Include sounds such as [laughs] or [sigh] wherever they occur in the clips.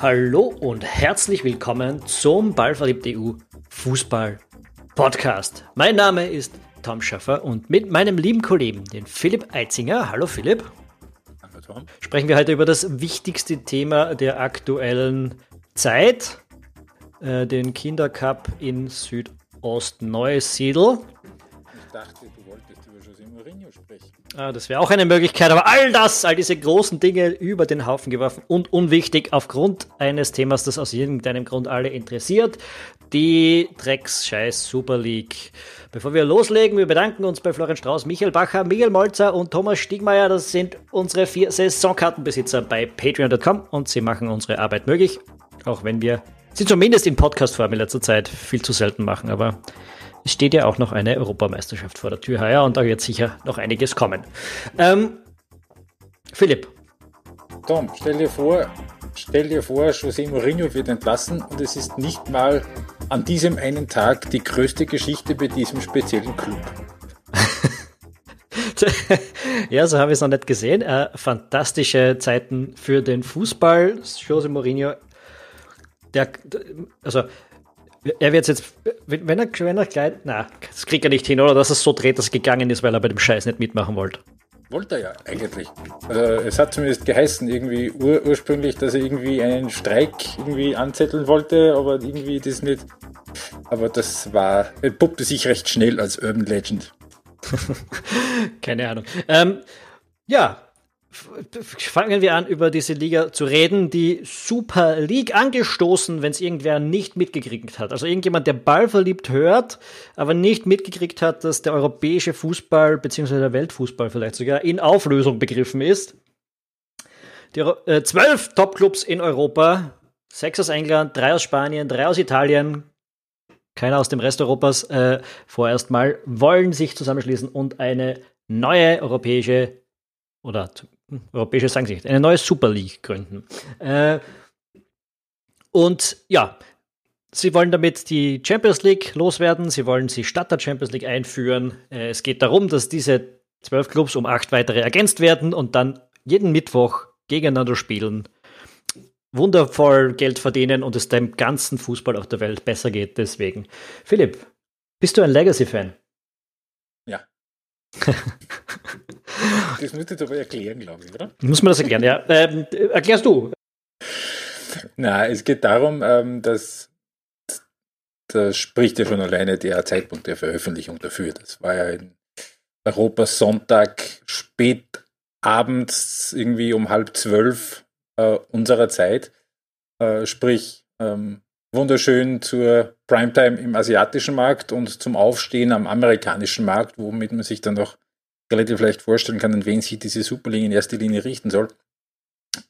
Hallo und herzlich willkommen zum Ballverliebt EU Fußball Podcast. Mein Name ist Tom Schaffer und mit meinem lieben Kollegen, den Philipp Eitzinger, hallo Philipp, hallo Tom. sprechen wir heute über das wichtigste Thema der aktuellen Zeit, äh, den Kindercup in Südost-Neusiedl. Ich dachte, du wolltest Mourinho sprechen. Ah, das wäre auch eine Möglichkeit, aber all das, all diese großen Dinge über den Haufen geworfen und unwichtig aufgrund eines Themas, das aus irgendeinem Grund alle interessiert, die Drecks-Scheiß Super League. Bevor wir loslegen, wir bedanken uns bei Florian Strauß, Michael Bacher, Miguel Molzer und Thomas Stiegmeier. Das sind unsere vier Saisonkartenbesitzer bei patreon.com und sie machen unsere Arbeit möglich, auch wenn wir sie zumindest in Podcast-Form in letzter Zeit viel zu selten machen, aber steht ja auch noch eine Europameisterschaft vor der Tür heuer und da wird sicher noch einiges kommen. Ähm, Philipp. Tom, stell dir vor, stell dir vor, José Mourinho wird entlassen und es ist nicht mal an diesem einen Tag die größte Geschichte bei diesem speziellen Club. [laughs] ja, so habe ich es noch nicht gesehen. Äh, fantastische Zeiten für den Fußball. José Mourinho, der, also er wird jetzt, wenn er, wenn er gleich, na, das kriegt er nicht hin, oder? Dass er so dreht, dass es gegangen ist, weil er bei dem Scheiß nicht mitmachen wollte. Wollte er ja, eigentlich. Also, es hat zumindest geheißen, irgendwie ur ursprünglich, dass er irgendwie einen Streik irgendwie anzetteln wollte, aber irgendwie das nicht. Aber das war, puppte sich recht schnell als Urban Legend. [laughs] Keine Ahnung. Ähm, ja, fangen wir an, über diese Liga zu reden, die Super League angestoßen, wenn es irgendwer nicht mitgekriegt hat. Also irgendjemand, der Ball verliebt hört, aber nicht mitgekriegt hat, dass der europäische Fußball beziehungsweise der Weltfußball vielleicht sogar in Auflösung begriffen ist. Die äh, zwölf Topclubs in Europa, sechs aus England, drei aus Spanien, drei aus Italien, keiner aus dem Rest Europas, äh, vorerst mal, wollen sich zusammenschließen und eine neue europäische oder europäische sagen sie nicht, eine neue Super League gründen. Äh, und ja, sie wollen damit die Champions League loswerden, sie wollen sie statt der Champions League einführen. Äh, es geht darum, dass diese zwölf Clubs um acht weitere ergänzt werden und dann jeden Mittwoch gegeneinander spielen, wundervoll Geld verdienen und es dem ganzen Fußball auf der Welt besser geht. Deswegen. Philipp, bist du ein Legacy-Fan? Das müsste ich aber erklären, glaube ich, oder? Muss man das erklären, ja. Ähm, erklärst du? Na, es geht darum, ähm, dass da spricht ja schon alleine der Zeitpunkt der Veröffentlichung dafür. Das war ja in Europa Sonntag spät abends irgendwie um halb zwölf äh, unserer Zeit. Äh, sprich, ähm, wunderschön zur Primetime im asiatischen Markt und zum Aufstehen am amerikanischen Markt, womit man sich dann noch relativ leicht vorstellen kann, an wen sich diese Superliga in erster Linie richten soll.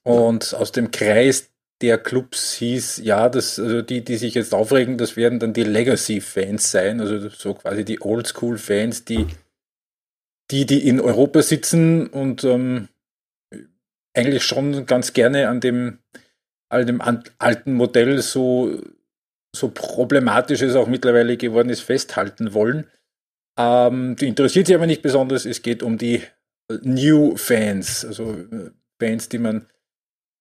Und aus dem Kreis der Clubs hieß, ja, das, also die, die sich jetzt aufregen, das werden dann die Legacy-Fans sein, also so quasi die Oldschool-Fans, die, die, die in Europa sitzen und ähm, eigentlich schon ganz gerne an dem, dem alten Modell so, so problematisch es auch mittlerweile geworden ist, festhalten wollen. Ähm, die interessiert sich aber nicht besonders. Es geht um die New Fans, also äh, Fans, die man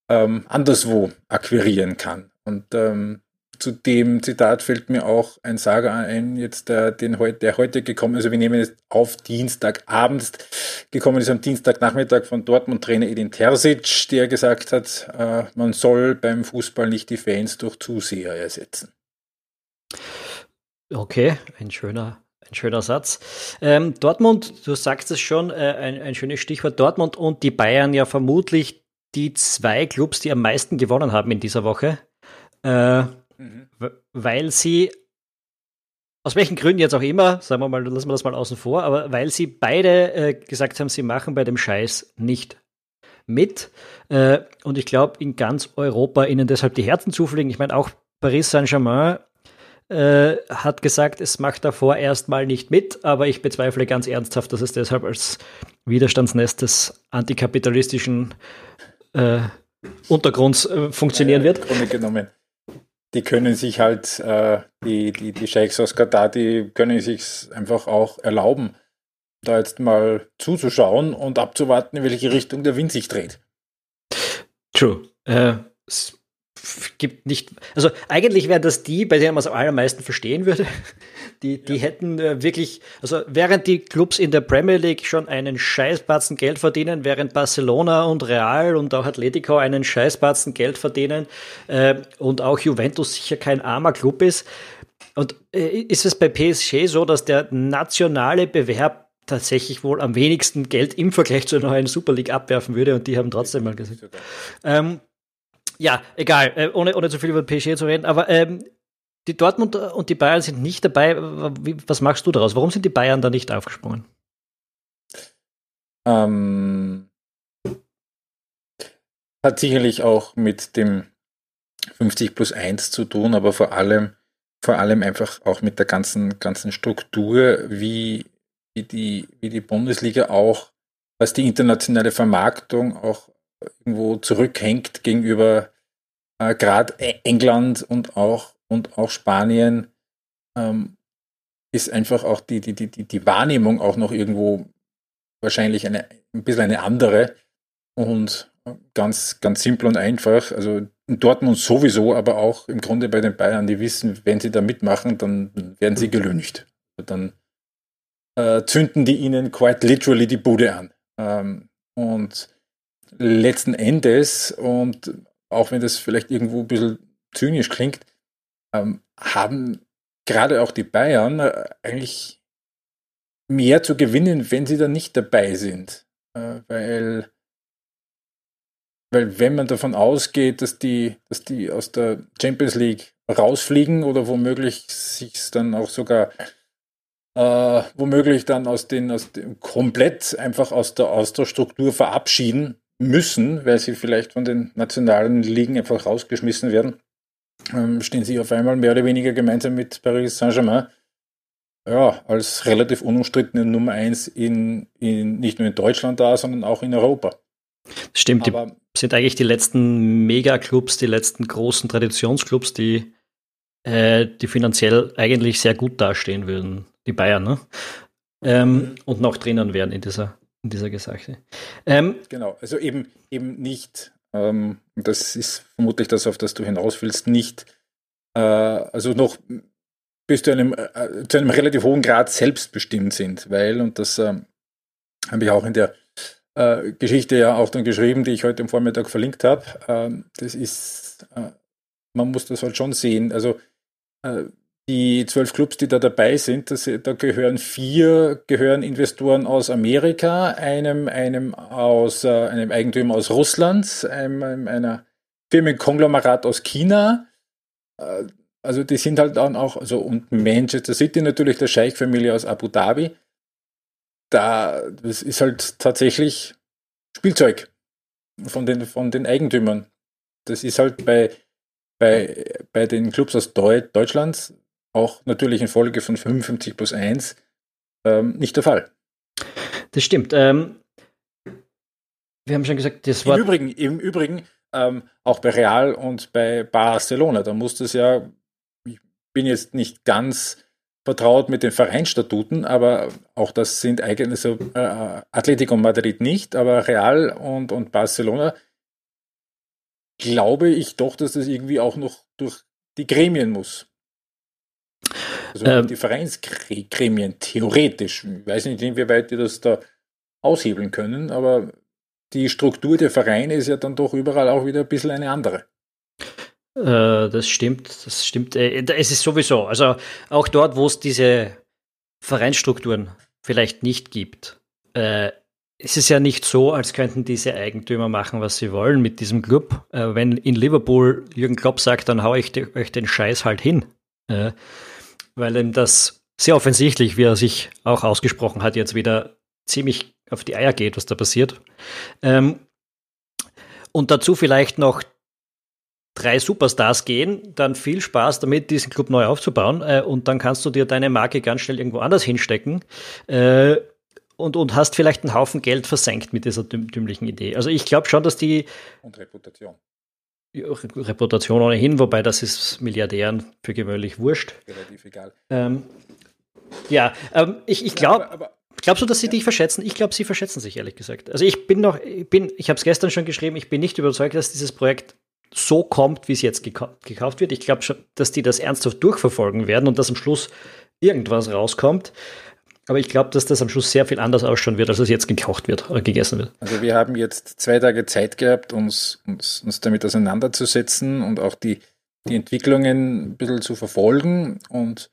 ähm, anderswo akquirieren kann. Und ähm, zu dem Zitat fällt mir auch ein Sager ein, jetzt der, den, der heute gekommen ist. Also wir nehmen jetzt auf Dienstagabend gekommen ist am Dienstagnachmittag von Dortmund-Trainer Edin Terzic, der gesagt hat, äh, man soll beim Fußball nicht die Fans durch Zuseher ersetzen. Okay, ein schöner ein schöner Satz. Ähm, Dortmund, du sagst es schon, äh, ein, ein schönes Stichwort. Dortmund und die Bayern ja vermutlich die zwei Clubs, die am meisten gewonnen haben in dieser Woche. Äh, mhm. Weil sie, aus welchen Gründen jetzt auch immer, sagen wir mal, lassen wir das mal außen vor, aber weil sie beide äh, gesagt haben, sie machen bei dem Scheiß nicht mit. Äh, und ich glaube, in ganz Europa ihnen deshalb die Herzen zufliegen. Ich meine, auch Paris Saint-Germain äh, hat gesagt, es macht davor erstmal nicht mit, aber ich bezweifle ganz ernsthaft, dass es deshalb als Widerstandsnest des antikapitalistischen äh, Untergrunds äh, funktionieren wird. Grunde genommen. Die können sich halt, äh, die, die, die Sheikhs aus Katar, die können sich einfach auch erlauben, da jetzt mal zuzuschauen und abzuwarten, in welche Richtung der Wind sich dreht. True. Äh, gibt nicht, also eigentlich wären das die, bei denen man es am allermeisten verstehen würde. [laughs] Die, die ja. hätten äh, wirklich, also während die Clubs in der Premier League schon einen Scheißbatzen Geld verdienen, während Barcelona und Real und auch Atletico einen Scheißbatzen Geld verdienen äh, und auch Juventus sicher kein armer Club ist. Und äh, ist es bei PSG so, dass der nationale Bewerb tatsächlich wohl am wenigsten Geld im Vergleich zur neuen Super League abwerfen würde und die haben trotzdem mal gesagt. Ähm, ja, egal, äh, ohne, ohne zu viel über PSG zu reden, aber ähm, die Dortmund und die Bayern sind nicht dabei. Was machst du daraus? Warum sind die Bayern da nicht aufgesprungen? Ähm, hat sicherlich auch mit dem 50 plus 1 zu tun, aber vor allem, vor allem einfach auch mit der ganzen, ganzen Struktur, wie, wie, die, wie die Bundesliga auch, was die internationale Vermarktung auch irgendwo zurückhängt gegenüber äh, gerade England und auch, und auch Spanien, ähm, ist einfach auch die, die, die, die Wahrnehmung auch noch irgendwo wahrscheinlich eine, ein bisschen eine andere und ganz, ganz simpel und einfach. Also in Dortmund sowieso, aber auch im Grunde bei den Bayern, die wissen, wenn sie da mitmachen, dann werden sie gelüncht. Dann äh, zünden die ihnen quite literally die Bude an. Ähm, und letzten Endes, und auch wenn das vielleicht irgendwo ein bisschen zynisch klingt, ähm, haben gerade auch die Bayern äh, eigentlich mehr zu gewinnen, wenn sie da nicht dabei sind. Äh, weil, weil wenn man davon ausgeht, dass die, dass die aus der Champions League rausfliegen oder womöglich sich dann auch sogar äh, womöglich dann aus den, aus dem komplett einfach aus der, aus der Struktur verabschieden, müssen, weil sie vielleicht von den nationalen Ligen einfach rausgeschmissen werden, ähm, stehen sie auf einmal mehr oder weniger gemeinsam mit Paris Saint-Germain ja, als relativ unumstrittene Nummer eins in, in, nicht nur in Deutschland da, sondern auch in Europa. Stimmt, Aber, die sind eigentlich die letzten Megaclubs, die letzten großen Traditionsclubs, die, äh, die finanziell eigentlich sehr gut dastehen würden, die Bayern, ne? Ähm, mhm. und noch drinnen wären in dieser dieser Geschichte. Ähm, genau, also eben, eben nicht, ähm, das ist vermutlich das, auf das du hinaus willst, nicht, äh, also noch bis zu einem, äh, zu einem relativ hohen Grad selbstbestimmt sind, weil, und das äh, habe ich auch in der äh, Geschichte ja auch dann geschrieben, die ich heute am Vormittag verlinkt habe, ähm, das ist, äh, man muss das halt schon sehen, also äh, die zwölf Clubs, die da dabei sind, das, da gehören vier gehören Investoren aus Amerika, einem, einem aus äh, einem Eigentümer aus Russland, einem, einer Firmenkonglomerat aus China. Äh, also die sind halt dann auch, also und Manchester City natürlich der Scheich-Familie aus Abu Dhabi. Da, das ist halt tatsächlich Spielzeug von den, von den Eigentümern. Das ist halt bei, bei, bei den Clubs aus Deutschland auch natürlich in Folge von 55 plus 1 ähm, nicht der Fall. Das stimmt. Ähm, wir haben schon gesagt, das war. Im Übrigen, im Übrigen ähm, auch bei Real und bei Barcelona, da muss das ja, ich bin jetzt nicht ganz vertraut mit den Vereinsstatuten, aber auch das sind eigene, so äh, Atletico Madrid nicht, aber Real und, und Barcelona glaube ich doch, dass das irgendwie auch noch durch die Gremien muss. Also ähm, die Vereinsgremien theoretisch. Ich weiß nicht, inwieweit die das da aushebeln können, aber die Struktur der Vereine ist ja dann doch überall auch wieder ein bisschen eine andere. Äh, das stimmt, das stimmt. Äh, es ist sowieso, also auch dort, wo es diese Vereinsstrukturen vielleicht nicht gibt, äh, es ist ja nicht so, als könnten diese Eigentümer machen, was sie wollen mit diesem Club. Äh, wenn in Liverpool Jürgen Klopp sagt, dann hau ich euch den Scheiß halt hin. Äh, weil ihm das sehr offensichtlich, wie er sich auch ausgesprochen hat, jetzt wieder ziemlich auf die Eier geht, was da passiert. Ähm, und dazu vielleicht noch drei Superstars gehen, dann viel Spaß damit, diesen Club neu aufzubauen. Äh, und dann kannst du dir deine Marke ganz schnell irgendwo anders hinstecken. Äh, und, und hast vielleicht einen Haufen Geld versenkt mit dieser dümmlichen Idee. Also ich glaube schon, dass die. Und Reputation. Reputation ohnehin, wobei das ist Milliardären für gewöhnlich wurscht. Relativ egal. Ähm, ja, ähm, ich, ich glaube. Glaubst du, dass sie ja. dich verschätzen? Ich glaube, sie verschätzen sich, ehrlich gesagt. Also ich bin noch, ich bin, ich habe es gestern schon geschrieben, ich bin nicht überzeugt, dass dieses Projekt so kommt, wie es jetzt gekauft wird. Ich glaube schon, dass die das ernsthaft durchverfolgen werden und dass am Schluss irgendwas rauskommt. Aber ich glaube, dass das am Schluss sehr viel anders ausschauen wird, als es jetzt gekocht wird oder gegessen wird. Also wir haben jetzt zwei Tage Zeit gehabt, uns, uns, uns damit auseinanderzusetzen und auch die, die Entwicklungen ein bisschen zu verfolgen. Und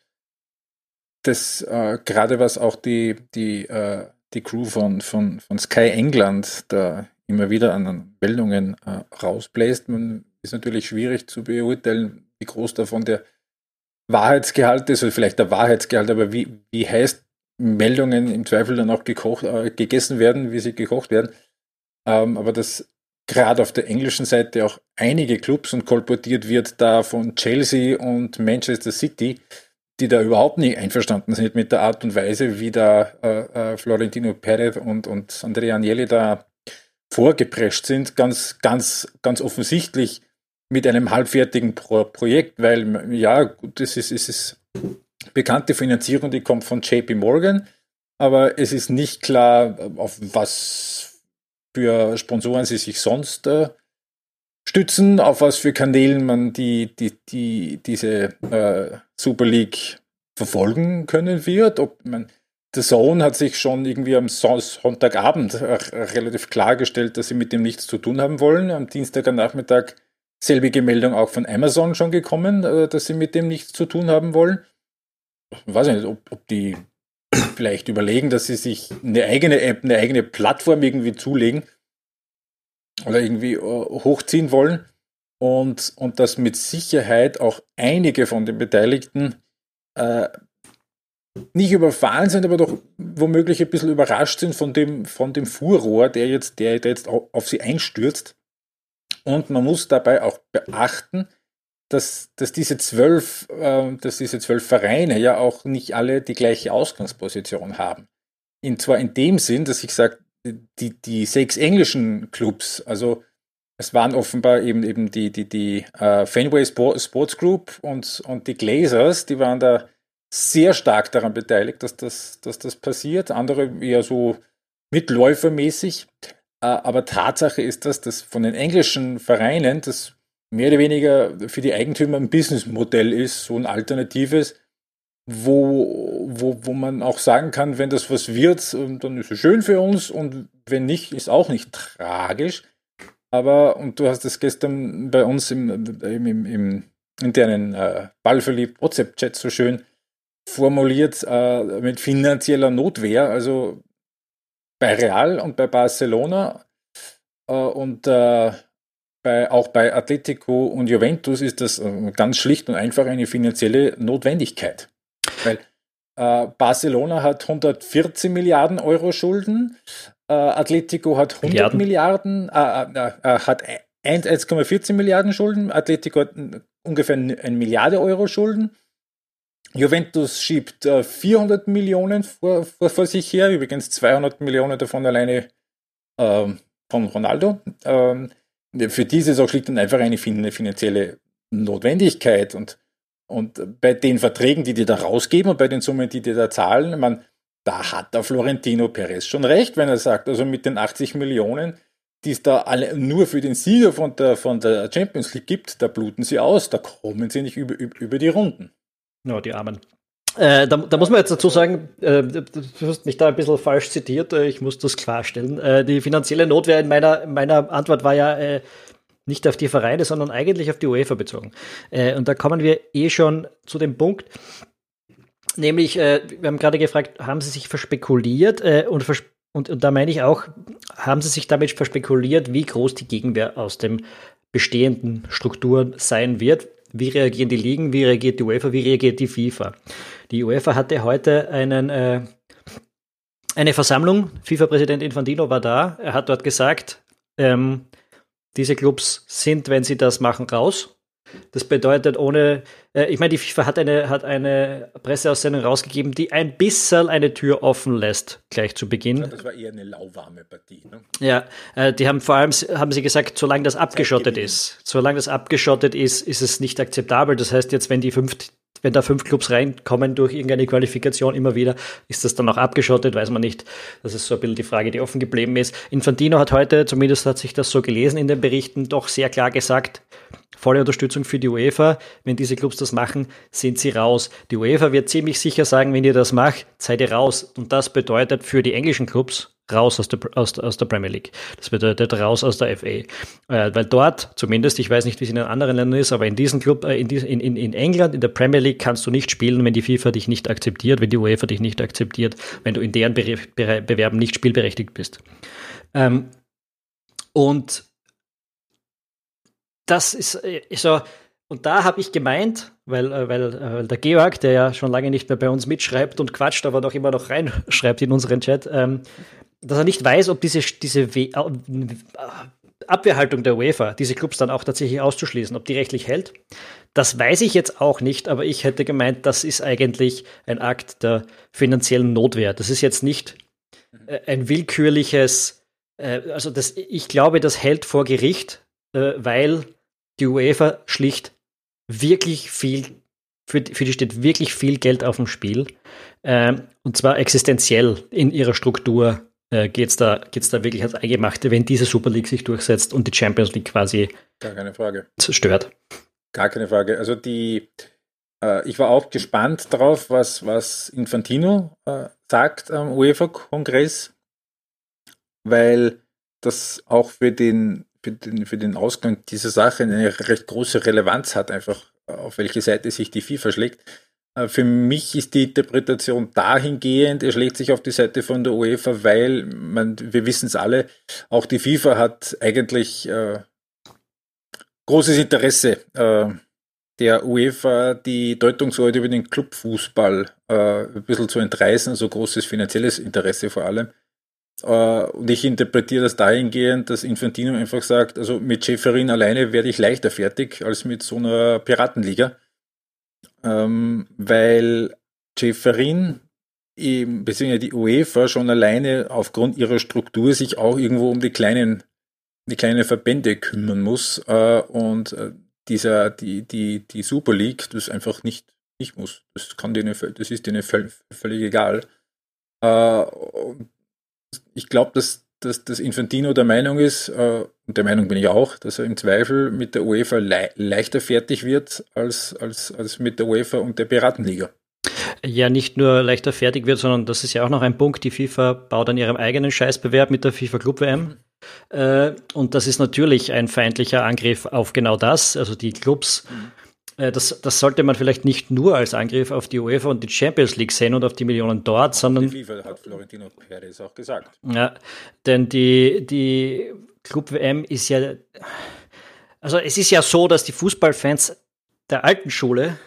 das äh, gerade was auch die, die, äh, die Crew von, von, von Sky England da immer wieder an Meldungen äh, rausbläst, man ist natürlich schwierig zu beurteilen, wie groß davon der Wahrheitsgehalt ist, oder vielleicht der Wahrheitsgehalt, aber wie, wie heißt Meldungen im Zweifel dann auch gekocht, äh, gegessen werden, wie sie gekocht werden. Ähm, aber dass gerade auf der englischen Seite auch einige Clubs und kolportiert wird da von Chelsea und Manchester City, die da überhaupt nicht einverstanden sind mit der Art und Weise, wie da äh, äh, Florentino Perez und, und Andrea Agnelli da vorgeprescht sind, ganz, ganz, ganz offensichtlich mit einem halbfertigen Pro Projekt, weil ja, gut, das ist, ist, ist bekannte Finanzierung, die kommt von JP Morgan, aber es ist nicht klar, auf was für Sponsoren sie sich sonst äh, stützen, auf was für Kanälen man die, die, die, diese äh, Super League verfolgen können wird. Ob man The Zone hat sich schon irgendwie am Sonntagabend äh, relativ klargestellt, dass sie mit dem nichts zu tun haben wollen. Am Dienstag am Nachmittag selbige Meldung auch von Amazon schon gekommen, äh, dass sie mit dem nichts zu tun haben wollen weiß ich nicht, ob, ob die vielleicht überlegen, dass sie sich eine eigene App, eine eigene Plattform irgendwie zulegen oder irgendwie äh, hochziehen wollen und, und dass mit Sicherheit auch einige von den Beteiligten äh, nicht überfahren sind, aber doch womöglich ein bisschen überrascht sind von dem, von dem Furrohr, der jetzt, der jetzt auf sie einstürzt. Und man muss dabei auch beachten, dass, dass, diese zwölf, äh, dass diese zwölf Vereine ja auch nicht alle die gleiche Ausgangsposition haben. In, zwar in dem Sinn, dass ich sage, die, die sechs englischen Clubs, also es waren offenbar eben, eben die, die, die uh, Fenway Sports Group und, und die Glazers, die waren da sehr stark daran beteiligt, dass das, dass das passiert. Andere eher so mitläufermäßig. Uh, aber Tatsache ist das, dass von den englischen Vereinen das mehr oder weniger für die Eigentümer ein Businessmodell ist, so ein alternatives, wo, wo, wo man auch sagen kann, wenn das was wird, ähm, dann ist es schön für uns und wenn nicht, ist auch nicht tragisch. Aber, und du hast es gestern bei uns im, im, im, im internen äh, ballverliebt WhatsApp-Chat so schön formuliert, äh, mit finanzieller Notwehr, also bei Real und bei Barcelona äh, und äh, bei, auch bei Atletico und Juventus ist das äh, ganz schlicht und einfach eine finanzielle Notwendigkeit. Weil äh, Barcelona hat 114 Milliarden Euro Schulden, äh, Atletico hat 100 Milliarden, Milliarden äh, äh, äh hat 1,14 Milliarden Schulden, Atletico hat ungefähr eine Milliarde Euro Schulden. Juventus schiebt 400 Millionen vor, vor, vor, sich her, übrigens 200 Millionen davon alleine ähm, von Ronaldo. Für die ist auch schlicht und einfach eine finanzielle Notwendigkeit. Und, und bei den Verträgen, die die da rausgeben und bei den Summen, die die da zahlen, man, da hat der Florentino Perez schon recht, wenn er sagt, also mit den 80 Millionen, die es da alle nur für den Sieger von der, von der Champions League gibt, da bluten sie aus, da kommen sie nicht über, über, über die Runden. Ja, die Armen. Äh, da, da, muss man jetzt dazu sagen, äh, du hast mich da ein bisschen falsch zitiert, äh, ich muss das klarstellen. Äh, die finanzielle Notwehr in meiner, meiner Antwort war ja äh, nicht auf die Vereine, sondern eigentlich auf die UEFA bezogen. Äh, und da kommen wir eh schon zu dem Punkt, nämlich, wir haben gerade gefragt, haben sie sich verspekuliert und, vers und, und da meine ich auch, haben sie sich damit verspekuliert, wie groß die Gegenwehr aus den bestehenden Strukturen sein wird? Wie reagieren die Ligen? Wie reagiert die UEFA? Wie reagiert die FIFA? Die UEFA hatte heute einen, äh, eine Versammlung. FIFA-Präsident Infantino war da. Er hat dort gesagt, ähm, diese Clubs sind, wenn sie das machen, raus. Das bedeutet, ohne, äh, ich meine, die FIFA hat eine, hat eine Presseaussendung rausgegeben, die ein bisschen eine Tür offen lässt, gleich zu Beginn. Ja, das war eher eine lauwarme Partie. Ne? Ja, äh, die haben vor allem, haben sie gesagt, solange das abgeschottet ist, solange das abgeschottet ist, ist es nicht akzeptabel. Das heißt, jetzt, wenn die fünf wenn da fünf Clubs reinkommen durch irgendeine Qualifikation immer wieder, ist das dann auch abgeschottet, weiß man nicht. Das ist so ein bisschen die Frage, die offen geblieben ist. Infantino hat heute, zumindest hat sich das so gelesen in den Berichten, doch sehr klar gesagt, volle Unterstützung für die UEFA. Wenn diese Clubs das machen, sind sie raus. Die UEFA wird ziemlich sicher sagen, wenn ihr das macht, seid ihr raus. Und das bedeutet für die englischen Clubs raus aus der, aus, aus der Premier League. Das bedeutet raus aus der FA. Äh, weil dort, zumindest, ich weiß nicht, wie es in den anderen Ländern ist, aber in diesem Club, äh, in, in, in, in England, in der Premier League kannst du nicht spielen, wenn die FIFA dich nicht akzeptiert, wenn die UEFA dich nicht akzeptiert, wenn du in deren Be Be Bewerben nicht spielberechtigt bist. Ähm, und das ist äh, so, und da habe ich gemeint, weil, äh, weil, äh, weil der Georg, der ja schon lange nicht mehr bei uns mitschreibt und quatscht, aber doch immer noch reinschreibt in unseren Chat, ähm, dass er nicht weiß, ob diese, diese Abwehrhaltung der UEFA, diese Clubs dann auch tatsächlich auszuschließen, ob die rechtlich hält. Das weiß ich jetzt auch nicht, aber ich hätte gemeint, das ist eigentlich ein Akt der finanziellen Notwehr. Das ist jetzt nicht ein willkürliches, also das, ich glaube, das hält vor Gericht, weil die UEFA schlicht wirklich viel, für, für die steht wirklich viel Geld auf dem Spiel. Ähm, und zwar existenziell in ihrer Struktur äh, geht es da, geht's da wirklich ans Eingemachte, wenn diese Super League sich durchsetzt und die Champions League quasi Gar keine Frage. zerstört. Gar keine Frage. Also die, äh, ich war auch gespannt darauf, was, was Infantino äh, sagt am UEFA-Kongress, weil das auch für den für den, für den Ausgang dieser Sache eine recht große Relevanz hat, einfach auf welche Seite sich die FIFA schlägt. Äh, für mich ist die Interpretation dahingehend, er schlägt sich auf die Seite von der UEFA, weil man, wir wissen es alle, auch die FIFA hat eigentlich äh, großes Interesse äh, der UEFA die Deutungshoheit über den Clubfußball äh, ein bisschen zu entreißen, also großes finanzielles Interesse vor allem. Uh, und ich interpretiere das dahingehend, dass Infantino einfach sagt, also mit Schäferin alleine werde ich leichter fertig als mit so einer Piratenliga. Ähm, weil Schäferin, beziehungsweise die UEFA schon alleine aufgrund ihrer Struktur sich auch irgendwo um die kleinen, die kleinen Verbände kümmern muss. Uh, und uh, dieser, die, die, die Super League das einfach nicht, nicht muss. Das kann denen, das ist denen völlig egal. Und ich glaube, dass, dass, dass Infantino der Meinung ist, äh, und der Meinung bin ich auch, dass er im Zweifel mit der UEFA le leichter fertig wird als, als, als mit der UEFA und der Piratenliga. Ja, nicht nur leichter fertig wird, sondern das ist ja auch noch ein Punkt. Die FIFA baut an ihrem eigenen Scheißbewerb mit der FIFA Club WM. Mhm. Äh, und das ist natürlich ein feindlicher Angriff auf genau das. Also die Clubs mhm das, das sollte man vielleicht nicht nur als Angriff auf die UEFA und die Champions League sehen und auf die Millionen dort, sondern. Die FIFA hat Florentino Perez auch gesagt. Ja, denn die, die Club WM ist ja. Also es ist ja so, dass die Fußballfans der alten Schule,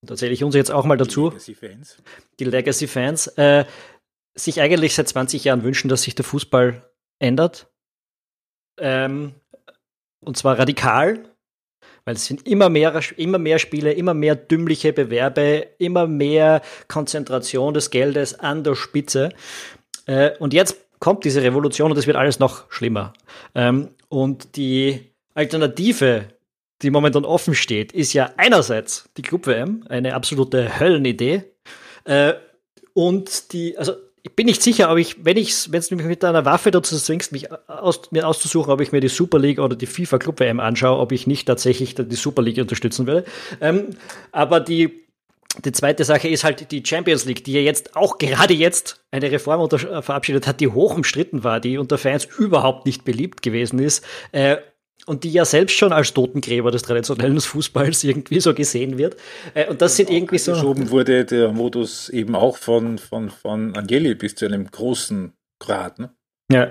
da zähle ich uns jetzt auch mal dazu, die Legacy-Fans, die Legacy-Fans äh, sich eigentlich seit 20 Jahren wünschen, dass sich der Fußball ändert. Ähm, und zwar radikal, weil es sind immer mehr, immer mehr Spiele, immer mehr dümmliche Bewerbe, immer mehr Konzentration des Geldes an der Spitze. Äh, und jetzt kommt diese Revolution und es wird alles noch schlimmer. Ähm, und die Alternative, die momentan offen steht, ist ja einerseits die Club-WM, eine absolute Höllenidee. Äh, und die, also ich bin nicht sicher, ob ich, wenn ich, wenn es mich mit einer Waffe dazu zwingst, mich aus, mir auszusuchen, ob ich mir die Super League oder die FIFA Club WM anschaue, ob ich nicht tatsächlich die Super League unterstützen würde. Ähm, aber die, die zweite Sache ist halt die Champions League, die ja jetzt auch gerade jetzt eine Reform unter, verabschiedet hat, die hoch umstritten war, die unter Fans überhaupt nicht beliebt gewesen ist. Äh, und die ja selbst schon als Totengräber des traditionellen Fußballs irgendwie so gesehen wird. Äh, und das sind irgendwie so. Geschoben wurde der Modus eben auch von, von, von Angeli bis zu einem großen Grad. Ne? Ja,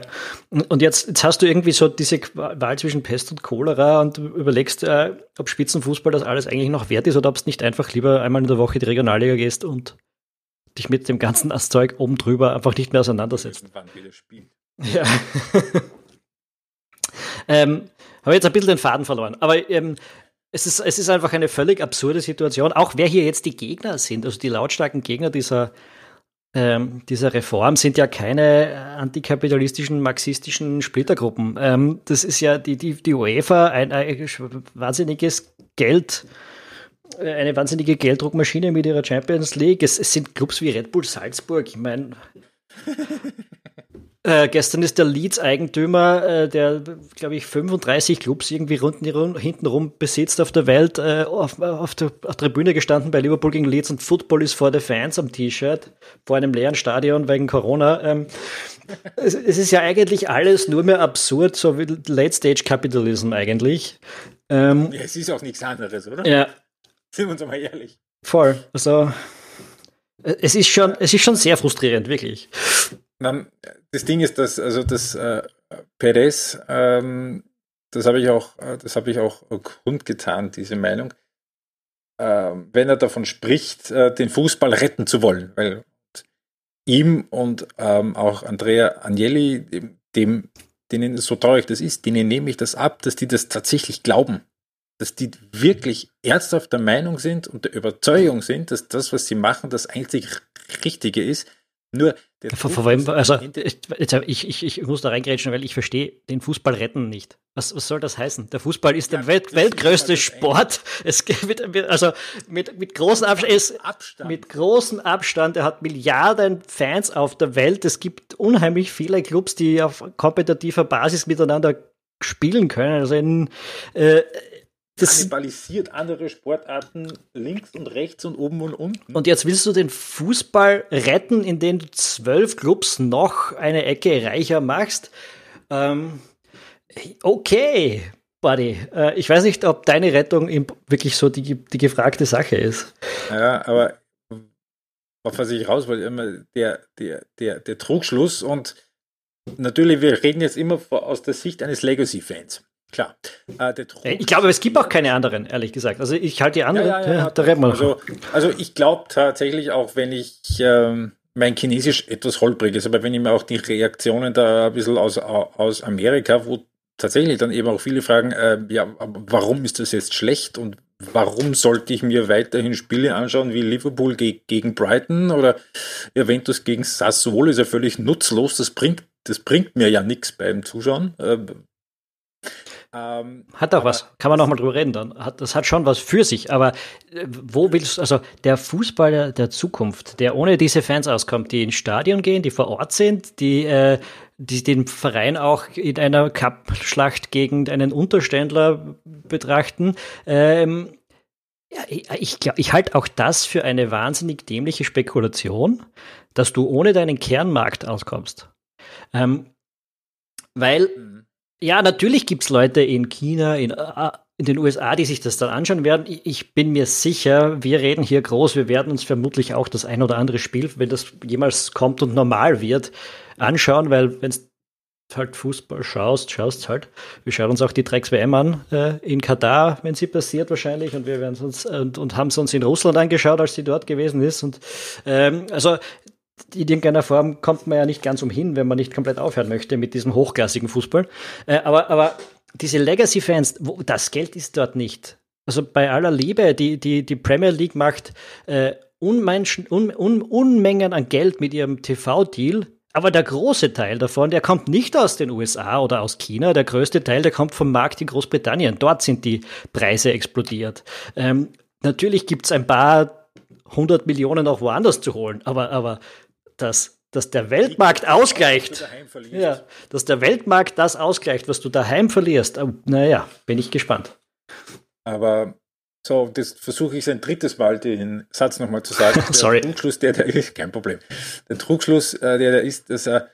und jetzt, jetzt hast du irgendwie so diese Wahl zwischen Pest und Cholera und überlegst, äh, ob Spitzenfußball das alles eigentlich noch wert ist oder ob es nicht einfach lieber einmal in der Woche in die Regionalliga gehst und dich mit dem ganzen Astzeug oben drüber einfach nicht mehr auseinandersetzt. Ja. [laughs] ähm, habe jetzt ein bisschen den Faden verloren. Aber ähm, es, ist, es ist einfach eine völlig absurde Situation. Auch wer hier jetzt die Gegner sind, also die lautstarken Gegner dieser, ähm, dieser Reform, sind ja keine antikapitalistischen, marxistischen Splittergruppen. Ähm, das ist ja die, die, die UEFA, ein, ein wahnsinniges Geld eine wahnsinnige Gelddruckmaschine mit ihrer Champions League. Es, es sind Clubs wie Red Bull Salzburg. Ich meine, äh, gestern ist der Leeds-Eigentümer, äh, der, glaube ich, 35 Clubs irgendwie runden, hintenrum besitzt auf der Welt, äh, auf, auf, der, auf der Tribüne gestanden bei Liverpool gegen Leeds und Football ist vor the Fans am T-Shirt, vor einem leeren Stadion wegen Corona. Ähm, es, es, ist ja eigentlich alles nur mehr absurd, so wie Late-Stage-Capitalism eigentlich. Ähm, ja, es ist auch nichts anderes, oder? Ja. Sind wir uns mal ehrlich. Voll. Also, es ist schon, es ist schon sehr frustrierend, wirklich. Das Ding ist, dass, also das äh, Perez, ähm, das habe ich auch, äh, das habe ich auch kundgetan, diese Meinung, äh, wenn er davon spricht, äh, den Fußball retten zu wollen, weil ihm und ähm, auch Andrea Agnelli, dem, denen so traurig das ist, denen nehme ich das ab, dass die das tatsächlich glauben. Dass die wirklich ernsthaft der Meinung sind und der Überzeugung sind, dass das, was sie machen, das einzig Richtige ist. Nur vor, vor allem, also ich, ich, ich muss da reingrätschen, weil ich verstehe den Fußball retten nicht. Was, was soll das heißen? Der Fußball ist ja, der Welt, weltgrößte Sport. Es wird, also mit, mit großem Abstand, Abstand. mit großem Abstand. Er hat Milliarden Fans auf der Welt. Es gibt unheimlich viele Clubs, die auf kompetitiver Basis miteinander spielen können. Also in, äh, das kannibalisiert andere Sportarten links und rechts und oben und unten. Und jetzt willst du den Fußball retten, indem du zwölf Clubs noch eine Ecke reicher machst. Ähm, okay, Buddy. Äh, ich weiß nicht, ob deine Rettung wirklich so die, die gefragte Sache ist. Ja, aber auf was ich raus wollte, immer der, der, der, der Trugschluss und natürlich, wir reden jetzt immer aus der Sicht eines Legacy-Fans. Klar. Äh, ich glaube, es gibt auch keine anderen, ehrlich gesagt. Also ich halte die anderen, ja, ja, ja, da reden wir noch. Also, also ich glaube tatsächlich auch, wenn ich ähm, mein Chinesisch etwas holprig ist, aber wenn ich mir auch die Reaktionen da ein bisschen aus, aus Amerika, wo tatsächlich dann eben auch viele fragen, äh, ja, warum ist das jetzt schlecht und warum sollte ich mir weiterhin Spiele anschauen wie Liverpool ge gegen Brighton oder Juventus gegen Sassuolo ist ja völlig nutzlos, das bringt, das bringt mir ja nichts beim Zuschauen. Äh, ähm, hat auch was, kann man noch mal drüber reden dann. Hat, das hat schon was für sich, aber äh, wo willst du, also der Fußball der, Zukunft, der ohne diese Fans auskommt, die ins Stadion gehen, die vor Ort sind, die, äh, die den Verein auch in einer Cup-Schlacht gegen einen Unterständler betrachten, ähm, ja, ich, ich, ich halte auch das für eine wahnsinnig dämliche Spekulation, dass du ohne deinen Kernmarkt auskommst. Ähm, weil mhm ja, natürlich gibt es Leute in China, in, äh, in, den USA, die sich das dann anschauen werden. Ich bin mir sicher, wir reden hier groß, wir werden uns vermutlich auch das ein oder andere Spiel, wenn das jemals kommt und normal wird, anschauen, weil wenn es halt Fußball schaust, schaust halt. Wir schauen uns auch die Drecks WM an äh, in Katar, wenn sie passiert wahrscheinlich, und wir werden uns äh, und, und haben es uns in Russland angeschaut, als sie dort gewesen ist. Und ähm, also in irgendeiner Form kommt man ja nicht ganz umhin, wenn man nicht komplett aufhören möchte mit diesem hochklassigen Fußball. Äh, aber, aber diese Legacy-Fans, das Geld ist dort nicht. Also bei aller Liebe, die, die, die Premier League macht äh, Unmenschen, un, un, Unmengen an Geld mit ihrem TV-Deal, aber der große Teil davon, der kommt nicht aus den USA oder aus China. Der größte Teil, der kommt vom Markt in Großbritannien. Dort sind die Preise explodiert. Ähm, natürlich gibt's ein paar hundert Millionen auch woanders zu holen, aber, aber dass, dass der Weltmarkt ausgleicht. Ja, dass der Weltmarkt das ausgleicht, was du daheim verlierst. Naja, bin ich gespannt. Aber so, das versuche ich ein drittes Mal, den Satz nochmal zu sagen. [laughs] Der Sorry. Trugschluss, der da ist, kein Problem. Der Trugschluss, äh, der da ist, dass er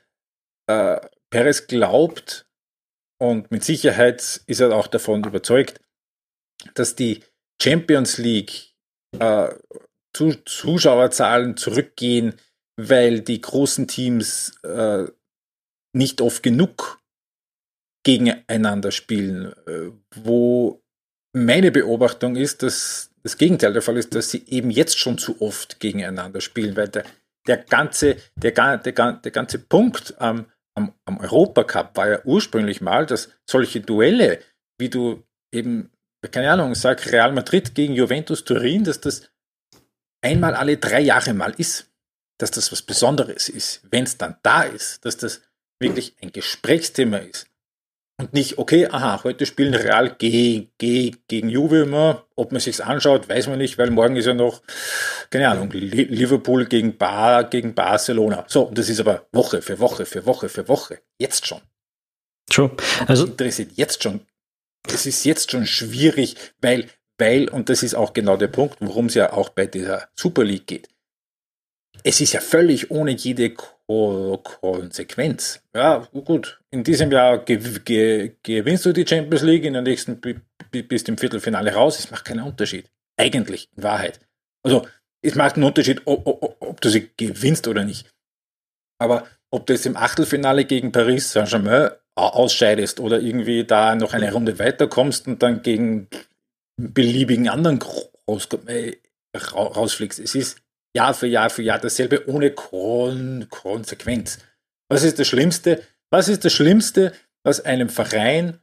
äh, Perez glaubt und mit Sicherheit ist er auch davon überzeugt, dass die Champions League äh, Zuschauerzahlen zurückgehen weil die großen Teams äh, nicht oft genug gegeneinander spielen. Äh, wo meine Beobachtung ist, dass das Gegenteil der Fall ist, dass sie eben jetzt schon zu oft gegeneinander spielen, weil der, der, ganze, der, der, der ganze Punkt am, am, am Europacup war ja ursprünglich mal, dass solche Duelle, wie du eben, keine Ahnung, sag Real Madrid gegen Juventus Turin, dass das einmal alle drei Jahre mal ist dass das was Besonderes ist, wenn es dann da ist, dass das wirklich ein Gesprächsthema ist. Und nicht, okay, aha, heute spielen Real gegen, gegen Juve immer. Ob man sich's anschaut, weiß man nicht, weil morgen ist ja noch, keine Ahnung, Liverpool gegen, Bar, gegen Barcelona. So, und das ist aber Woche für Woche für Woche für Woche. Jetzt schon. True. Also interessiert jetzt schon. Es ist jetzt schon schwierig, weil, weil, und das ist auch genau der Punkt, worum es ja auch bei dieser Super League geht. Es ist ja völlig ohne jede Konsequenz. Ja, gut. In diesem Jahr gewinnst du die Champions League, in der nächsten bist du im Viertelfinale raus. Es macht keinen Unterschied. Eigentlich, in Wahrheit. Also, es macht einen Unterschied, ob, ob, ob du sie gewinnst oder nicht. Aber ob du jetzt im Achtelfinale gegen Paris Saint-Germain ausscheidest oder irgendwie da noch eine Runde weiterkommst und dann gegen beliebigen anderen raus, äh, rausfliegst. Es ist Jahr für Jahr für Jahr dasselbe ohne Kon Konsequenz. Was ist das Schlimmste? Was ist das Schlimmste, was einem Verein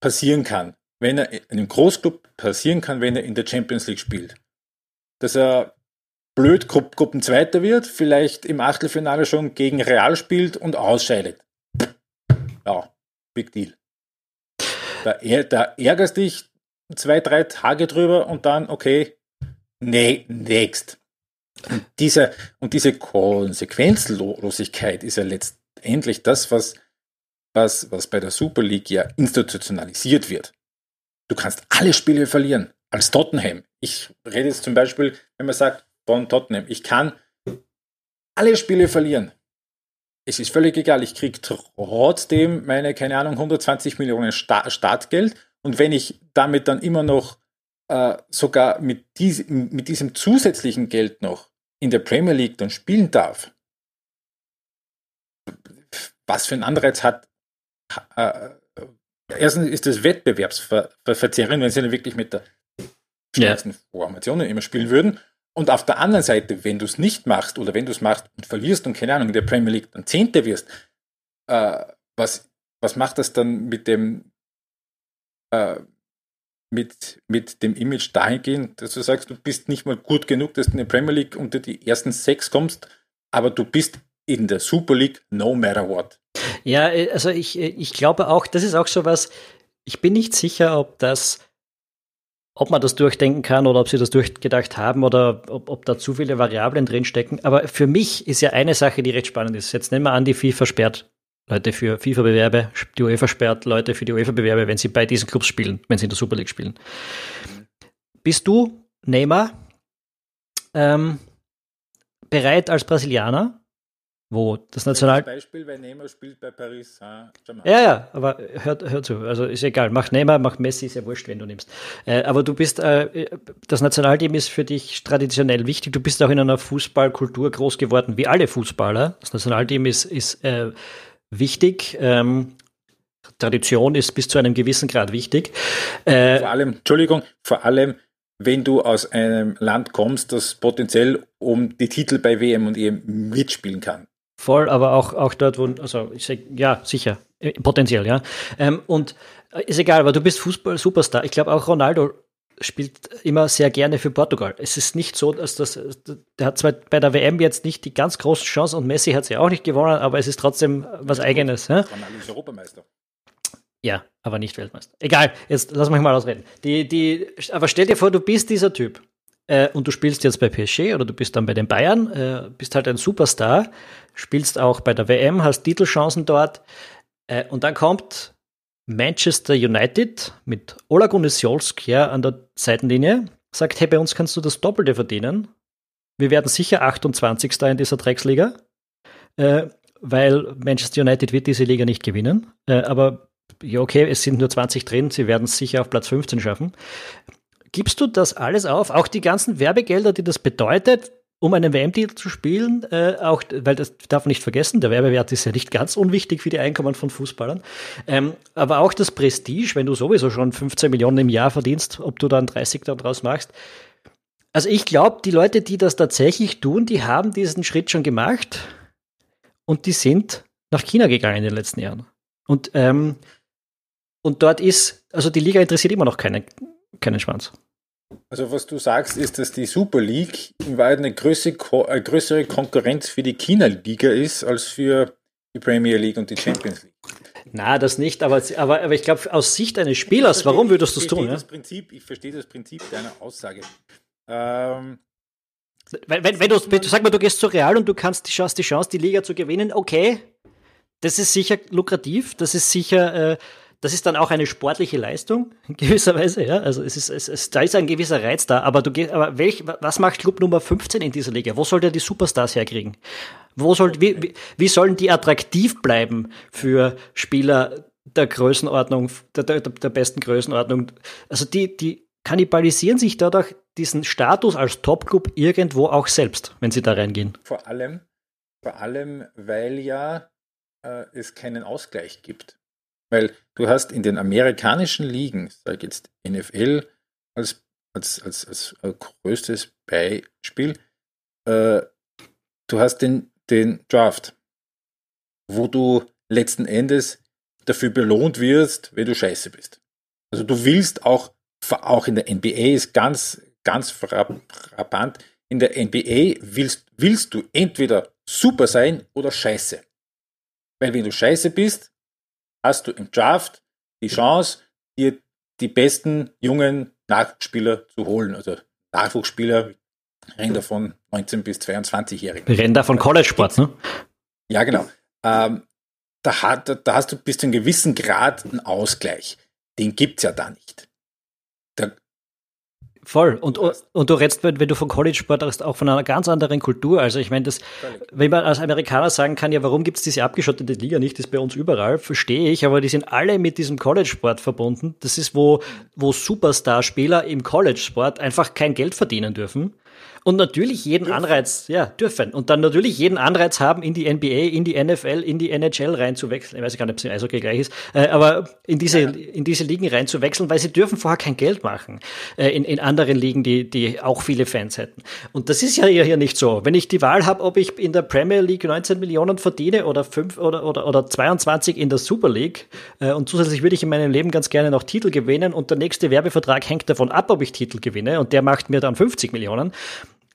passieren kann, wenn er einem Großclub passieren kann, wenn er in der Champions League spielt? Dass er blöd Gru Gruppenzweiter wird, vielleicht im Achtelfinale schon gegen Real spielt und ausscheidet. Ja, big deal. Da, da ärgerst dich zwei, drei Tage drüber und dann, okay, nee, next. Und diese, und diese Konsequenzlosigkeit ist ja letztendlich das, was, was, was bei der Super League ja institutionalisiert wird. Du kannst alle Spiele verlieren, als Tottenham. Ich rede jetzt zum Beispiel, wenn man sagt, von Tottenham, ich kann alle Spiele verlieren. Es ist völlig egal, ich kriege trotzdem meine, keine Ahnung, 120 Millionen Sta Startgeld und wenn ich damit dann immer noch äh, sogar mit, dies, mit diesem zusätzlichen Geld noch in der Premier League dann spielen darf, was für einen Anreiz hat, äh, erstens ist das Wettbewerbsverzerrend, wenn sie dann wirklich mit der stärksten ja. Formation immer spielen würden. Und auf der anderen Seite, wenn du es nicht machst oder wenn du es machst und verlierst und keine Ahnung, in der Premier League dann Zehnter wirst, äh, was, was macht das dann mit dem, äh, mit, mit dem Image dahingehend, dass du sagst, du bist nicht mal gut genug, dass du in der Premier League unter die ersten sechs kommst, aber du bist in der Super League no matter what. Ja, äh, also ich, äh, ich glaube auch, das ist auch so was, ich bin nicht sicher, ob das, ob man das durchdenken kann oder ob sie das durchgedacht haben oder ob, ob da zu viele Variablen drinstecken. Aber für mich ist ja eine Sache, die recht spannend ist. Jetzt nehmen wir an, die FIFA sperrt Leute für FIFA-Bewerbe, die UEFA sperrt Leute für die UEFA-Bewerbe, wenn sie bei diesen Clubs spielen, wenn sie in der Super League spielen. Bist du, Neymar, ähm, bereit als Brasilianer, wo das National... Beispiel, weil Neymar spielt bei Paris Saint-Germain. Ja, ja, aber hör, hör zu, also ist egal, mach Neymar, mach Messi, ist ja wurscht, wenn du nimmst. Äh, aber du bist, äh, das Nationalteam ist für dich traditionell wichtig, du bist auch in einer Fußballkultur groß geworden, wie alle Fußballer. Das Nationalteam ist, ist äh, wichtig. Ähm, Tradition ist bis zu einem gewissen Grad wichtig. Äh, vor allem, Entschuldigung, vor allem, wenn du aus einem Land kommst, das potenziell um die Titel bei WM und EM mitspielen kann. Voll, aber auch, auch dort, wo, also ich sag, ja, sicher, äh, potenziell, ja. Ähm, und äh, ist egal, aber du bist Fußball-Superstar. Ich glaube auch Ronaldo spielt immer sehr gerne für Portugal. Es ist nicht so, dass das, der hat zwar bei der WM jetzt nicht die ganz großen Chancen und Messi hat sie auch nicht gewonnen, aber es ist trotzdem was Eigenes. Ja? Ronaldo ist Europameister. Ja, aber nicht Weltmeister. Egal, jetzt lass mich mal ausreden. Die, die, aber stell dir vor, du bist dieser Typ äh, und du spielst jetzt bei PSG oder du bist dann bei den Bayern, äh, bist halt ein Superstar, spielst auch bei der WM, hast Titelchancen dort äh, und dann kommt Manchester United mit Ola Gunnar Solskjaer an der Seitenlinie sagt, hey, bei uns kannst du das Doppelte verdienen. Wir werden sicher 28. in dieser Drecksliga, äh, weil Manchester United wird diese Liga nicht gewinnen. Äh, aber ja, okay, es sind nur 20 drin, sie werden es sicher auf Platz 15 schaffen. Gibst du das alles auf? Auch die ganzen Werbegelder, die das bedeutet, um einen WM-Titel zu spielen, äh, auch, weil das darf man nicht vergessen, der Werbewert ist ja nicht ganz unwichtig für die Einkommen von Fußballern, ähm, aber auch das Prestige, wenn du sowieso schon 15 Millionen im Jahr verdienst, ob du dann 30 daraus machst. Also ich glaube, die Leute, die das tatsächlich tun, die haben diesen Schritt schon gemacht und die sind nach China gegangen in den letzten Jahren. Und, ähm, und dort ist, also die Liga interessiert immer noch keinen, keinen Schwanz. Also was du sagst, ist, dass die Super League in Wahrheit eine größere, eine größere Konkurrenz für die China-Liga ist, als für die Premier League und die Champions League. Na, das nicht, aber, aber, aber ich glaube, aus Sicht eines Spielers, verstehe, warum würdest du es tun? Das Prinzip, ich verstehe das Prinzip deiner Aussage. Ähm, wenn, wenn, wenn du, sag mal, du gehst zu Real und du kannst die Chance, die Chance, die Liga zu gewinnen, okay, das ist sicher lukrativ, das ist sicher, äh, das ist dann auch eine sportliche Leistung in gewisser Weise, ja. Also es ist, es, es, da ist ein gewisser Reiz da. Aber du gehst, aber welch, was macht Club Nummer 15 in dieser Liga? Wo soll der die Superstars herkriegen? Wo soll, wie, wie, sollen die attraktiv bleiben für Spieler der Größenordnung, der, der, der besten Größenordnung? Also die, die kannibalisieren sich dadurch diesen Status als Topclub irgendwo auch selbst, wenn sie da reingehen. Vor allem, vor allem, weil ja äh, es keinen Ausgleich gibt. Weil du hast in den amerikanischen Ligen, sag jetzt NFL als, als, als, als äh, größtes Beispiel, äh, du hast den, den Draft, wo du letzten Endes dafür belohnt wirst, wenn du scheiße bist. Also du willst auch, auch in der NBA ist ganz, ganz frappant, in der NBA willst, willst du entweder super sein oder scheiße. Weil wenn du scheiße bist, hast du im Draft die Chance, dir die besten jungen Nachwuchsspieler zu holen. Also Nachwuchsspieler, reden davon 19 bis 22-Jährige. Wir reden da von College-Sport, ne? Ja, genau. Ähm, da, hat, da hast du bis zu einem gewissen Grad einen Ausgleich. Den gibt es ja da nicht. Voll. Und, und du redest, wenn, du von College-Sport redest, auch von einer ganz anderen Kultur. Also ich meine, das, wenn man als Amerikaner sagen kann, ja, warum gibt es diese abgeschottete Liga nicht, das ist bei uns überall, verstehe ich, aber die sind alle mit diesem College-Sport verbunden. Das ist, wo, wo Superstar-Spieler im College-Sport einfach kein Geld verdienen dürfen und natürlich jeden dürfen. Anreiz, ja, dürfen. Und dann natürlich jeden Anreiz haben, in die NBA, in die NFL, in die NHL reinzuwechseln. Ich weiß gar nicht, ob es im Eishockey gleich ist, äh, aber in diese, ja. in diese Ligen reinzuwechseln, weil sie dürfen vorher kein Geld machen. Äh, in, in anderen Ligen, die, die auch viele Fans hätten. Und das ist ja hier nicht so. Wenn ich die Wahl habe, ob ich in der Premier League 19 Millionen verdiene oder 5 oder, oder, oder 22 in der Super League, äh, und zusätzlich würde ich in meinem Leben ganz gerne noch Titel gewinnen und der nächste Werbevertrag hängt davon ab, ob ich Titel gewinne und der macht mir dann 50 Millionen,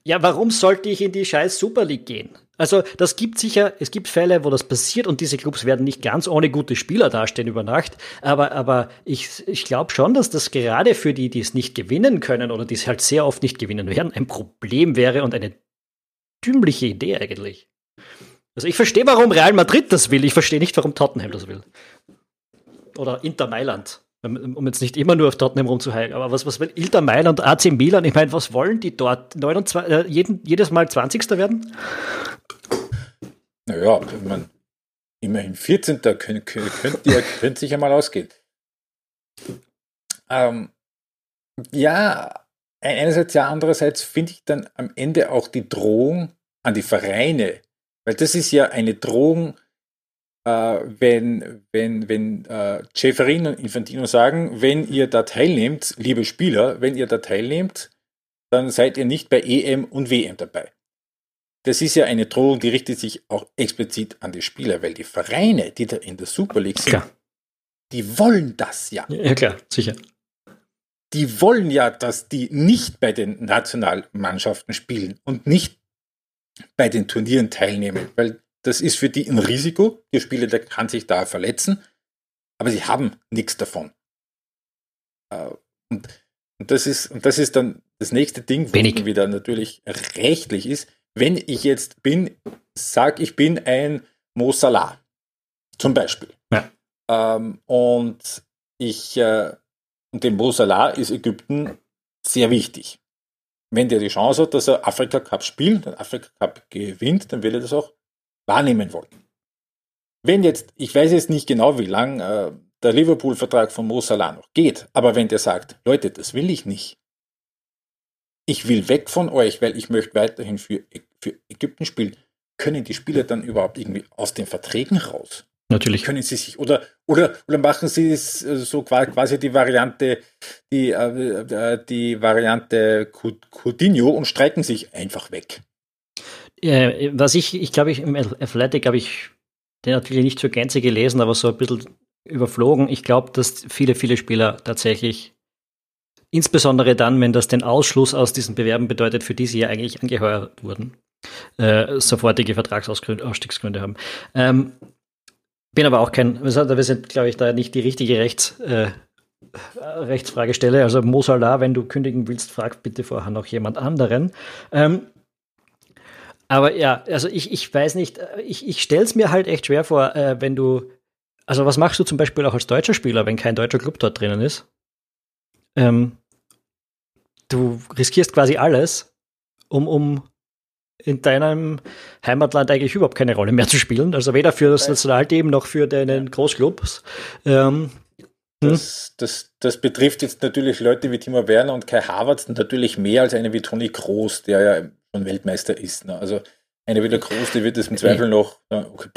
ja, warum sollte ich in die scheiß Super League gehen? Also, das gibt sicher, es gibt Fälle, wo das passiert und diese Clubs werden nicht ganz ohne gute Spieler dastehen über Nacht. Aber, aber ich, ich glaube schon, dass das gerade für die, die es nicht gewinnen können oder die es halt sehr oft nicht gewinnen werden, ein Problem wäre und eine dümmliche Idee eigentlich. Also, ich verstehe, warum Real Madrid das will. Ich verstehe nicht, warum Tottenham das will. Oder Inter Mailand um jetzt nicht immer nur auf Tottenham rumzuheilen, aber was, was will Inter Mailand, AC Milan, ich meine, was wollen die dort? 29, äh, jeden, jedes Mal 20. werden? Naja, man, immerhin 14. Könnt, könnt, könnt sich ja mal ausgehen. Ähm, ja, einerseits ja, andererseits finde ich dann am Ende auch die Drohung an die Vereine, weil das ist ja eine Drohung, wenn, wenn, wenn äh, Ceferin und Infantino sagen, wenn ihr da teilnehmt, liebe Spieler, wenn ihr da teilnehmt, dann seid ihr nicht bei EM und WM dabei. Das ist ja eine Drohung, die richtet sich auch explizit an die Spieler, weil die Vereine, die da in der Super League sind, klar. die wollen das ja. Ja, klar, sicher. Die wollen ja, dass die nicht bei den Nationalmannschaften spielen und nicht bei den Turnieren teilnehmen, weil das ist für die ein Risiko. Der Spieler, der kann sich da verletzen, aber sie haben nichts davon. Äh, und, und, das ist, und das ist dann das nächste Ding, wo Wenig. wieder natürlich rechtlich ist. Wenn ich jetzt bin, sag ich bin ein Mo Salah, zum Beispiel. Ja. Ähm, und ich, äh, und dem Mo Salah ist Ägypten sehr wichtig. Wenn der die Chance hat, dass er Afrika Cup spielt, den Afrika Cup gewinnt, dann will er das auch wahrnehmen wollen. Wenn jetzt, ich weiß jetzt nicht genau, wie lang äh, der Liverpool-Vertrag von Mo Salah noch geht, aber wenn der sagt, Leute, das will ich nicht. Ich will weg von euch, weil ich möchte weiterhin für, für Ägypten spielen. Können die Spieler dann überhaupt irgendwie aus den Verträgen raus? Natürlich. Können sie sich, oder, oder, oder machen sie es äh, so quasi die Variante, die, äh, äh die Variante Coutinho und streiken sich einfach weg. Äh, was ich, ich glaube, ich im Athletic habe ich den natürlich nicht zur Gänze gelesen, aber so ein bisschen überflogen. Ich glaube, dass viele, viele Spieler tatsächlich, insbesondere dann, wenn das den Ausschluss aus diesen Bewerben bedeutet, für die sie ja eigentlich angeheuert wurden, äh, sofortige Vertragsausstiegsgründe haben. Ähm, Bin aber auch kein, wir sind, glaube ich, da nicht die richtige Rechts, äh, Rechtsfragestelle. Also Mo Salah, wenn du kündigen willst, frag bitte vorher noch jemand anderen. Ähm, aber ja, also ich, ich weiß nicht, ich, ich stelle es mir halt echt schwer vor, äh, wenn du, also was machst du zum Beispiel auch als deutscher Spieler, wenn kein deutscher Club dort drinnen ist? Ähm, du riskierst quasi alles, um, um in deinem Heimatland eigentlich überhaupt keine Rolle mehr zu spielen. Also weder für das Nationalteam noch für deinen Großclubs. Ähm, hm? das, das, das betrifft jetzt natürlich Leute wie Timo Werner und Kai Havertz natürlich mehr als eine wie Toni Kroos, der ja schon Weltmeister ist. Ne? Also eine wie der Kroos, die wird es im Zweifel noch äh, okay,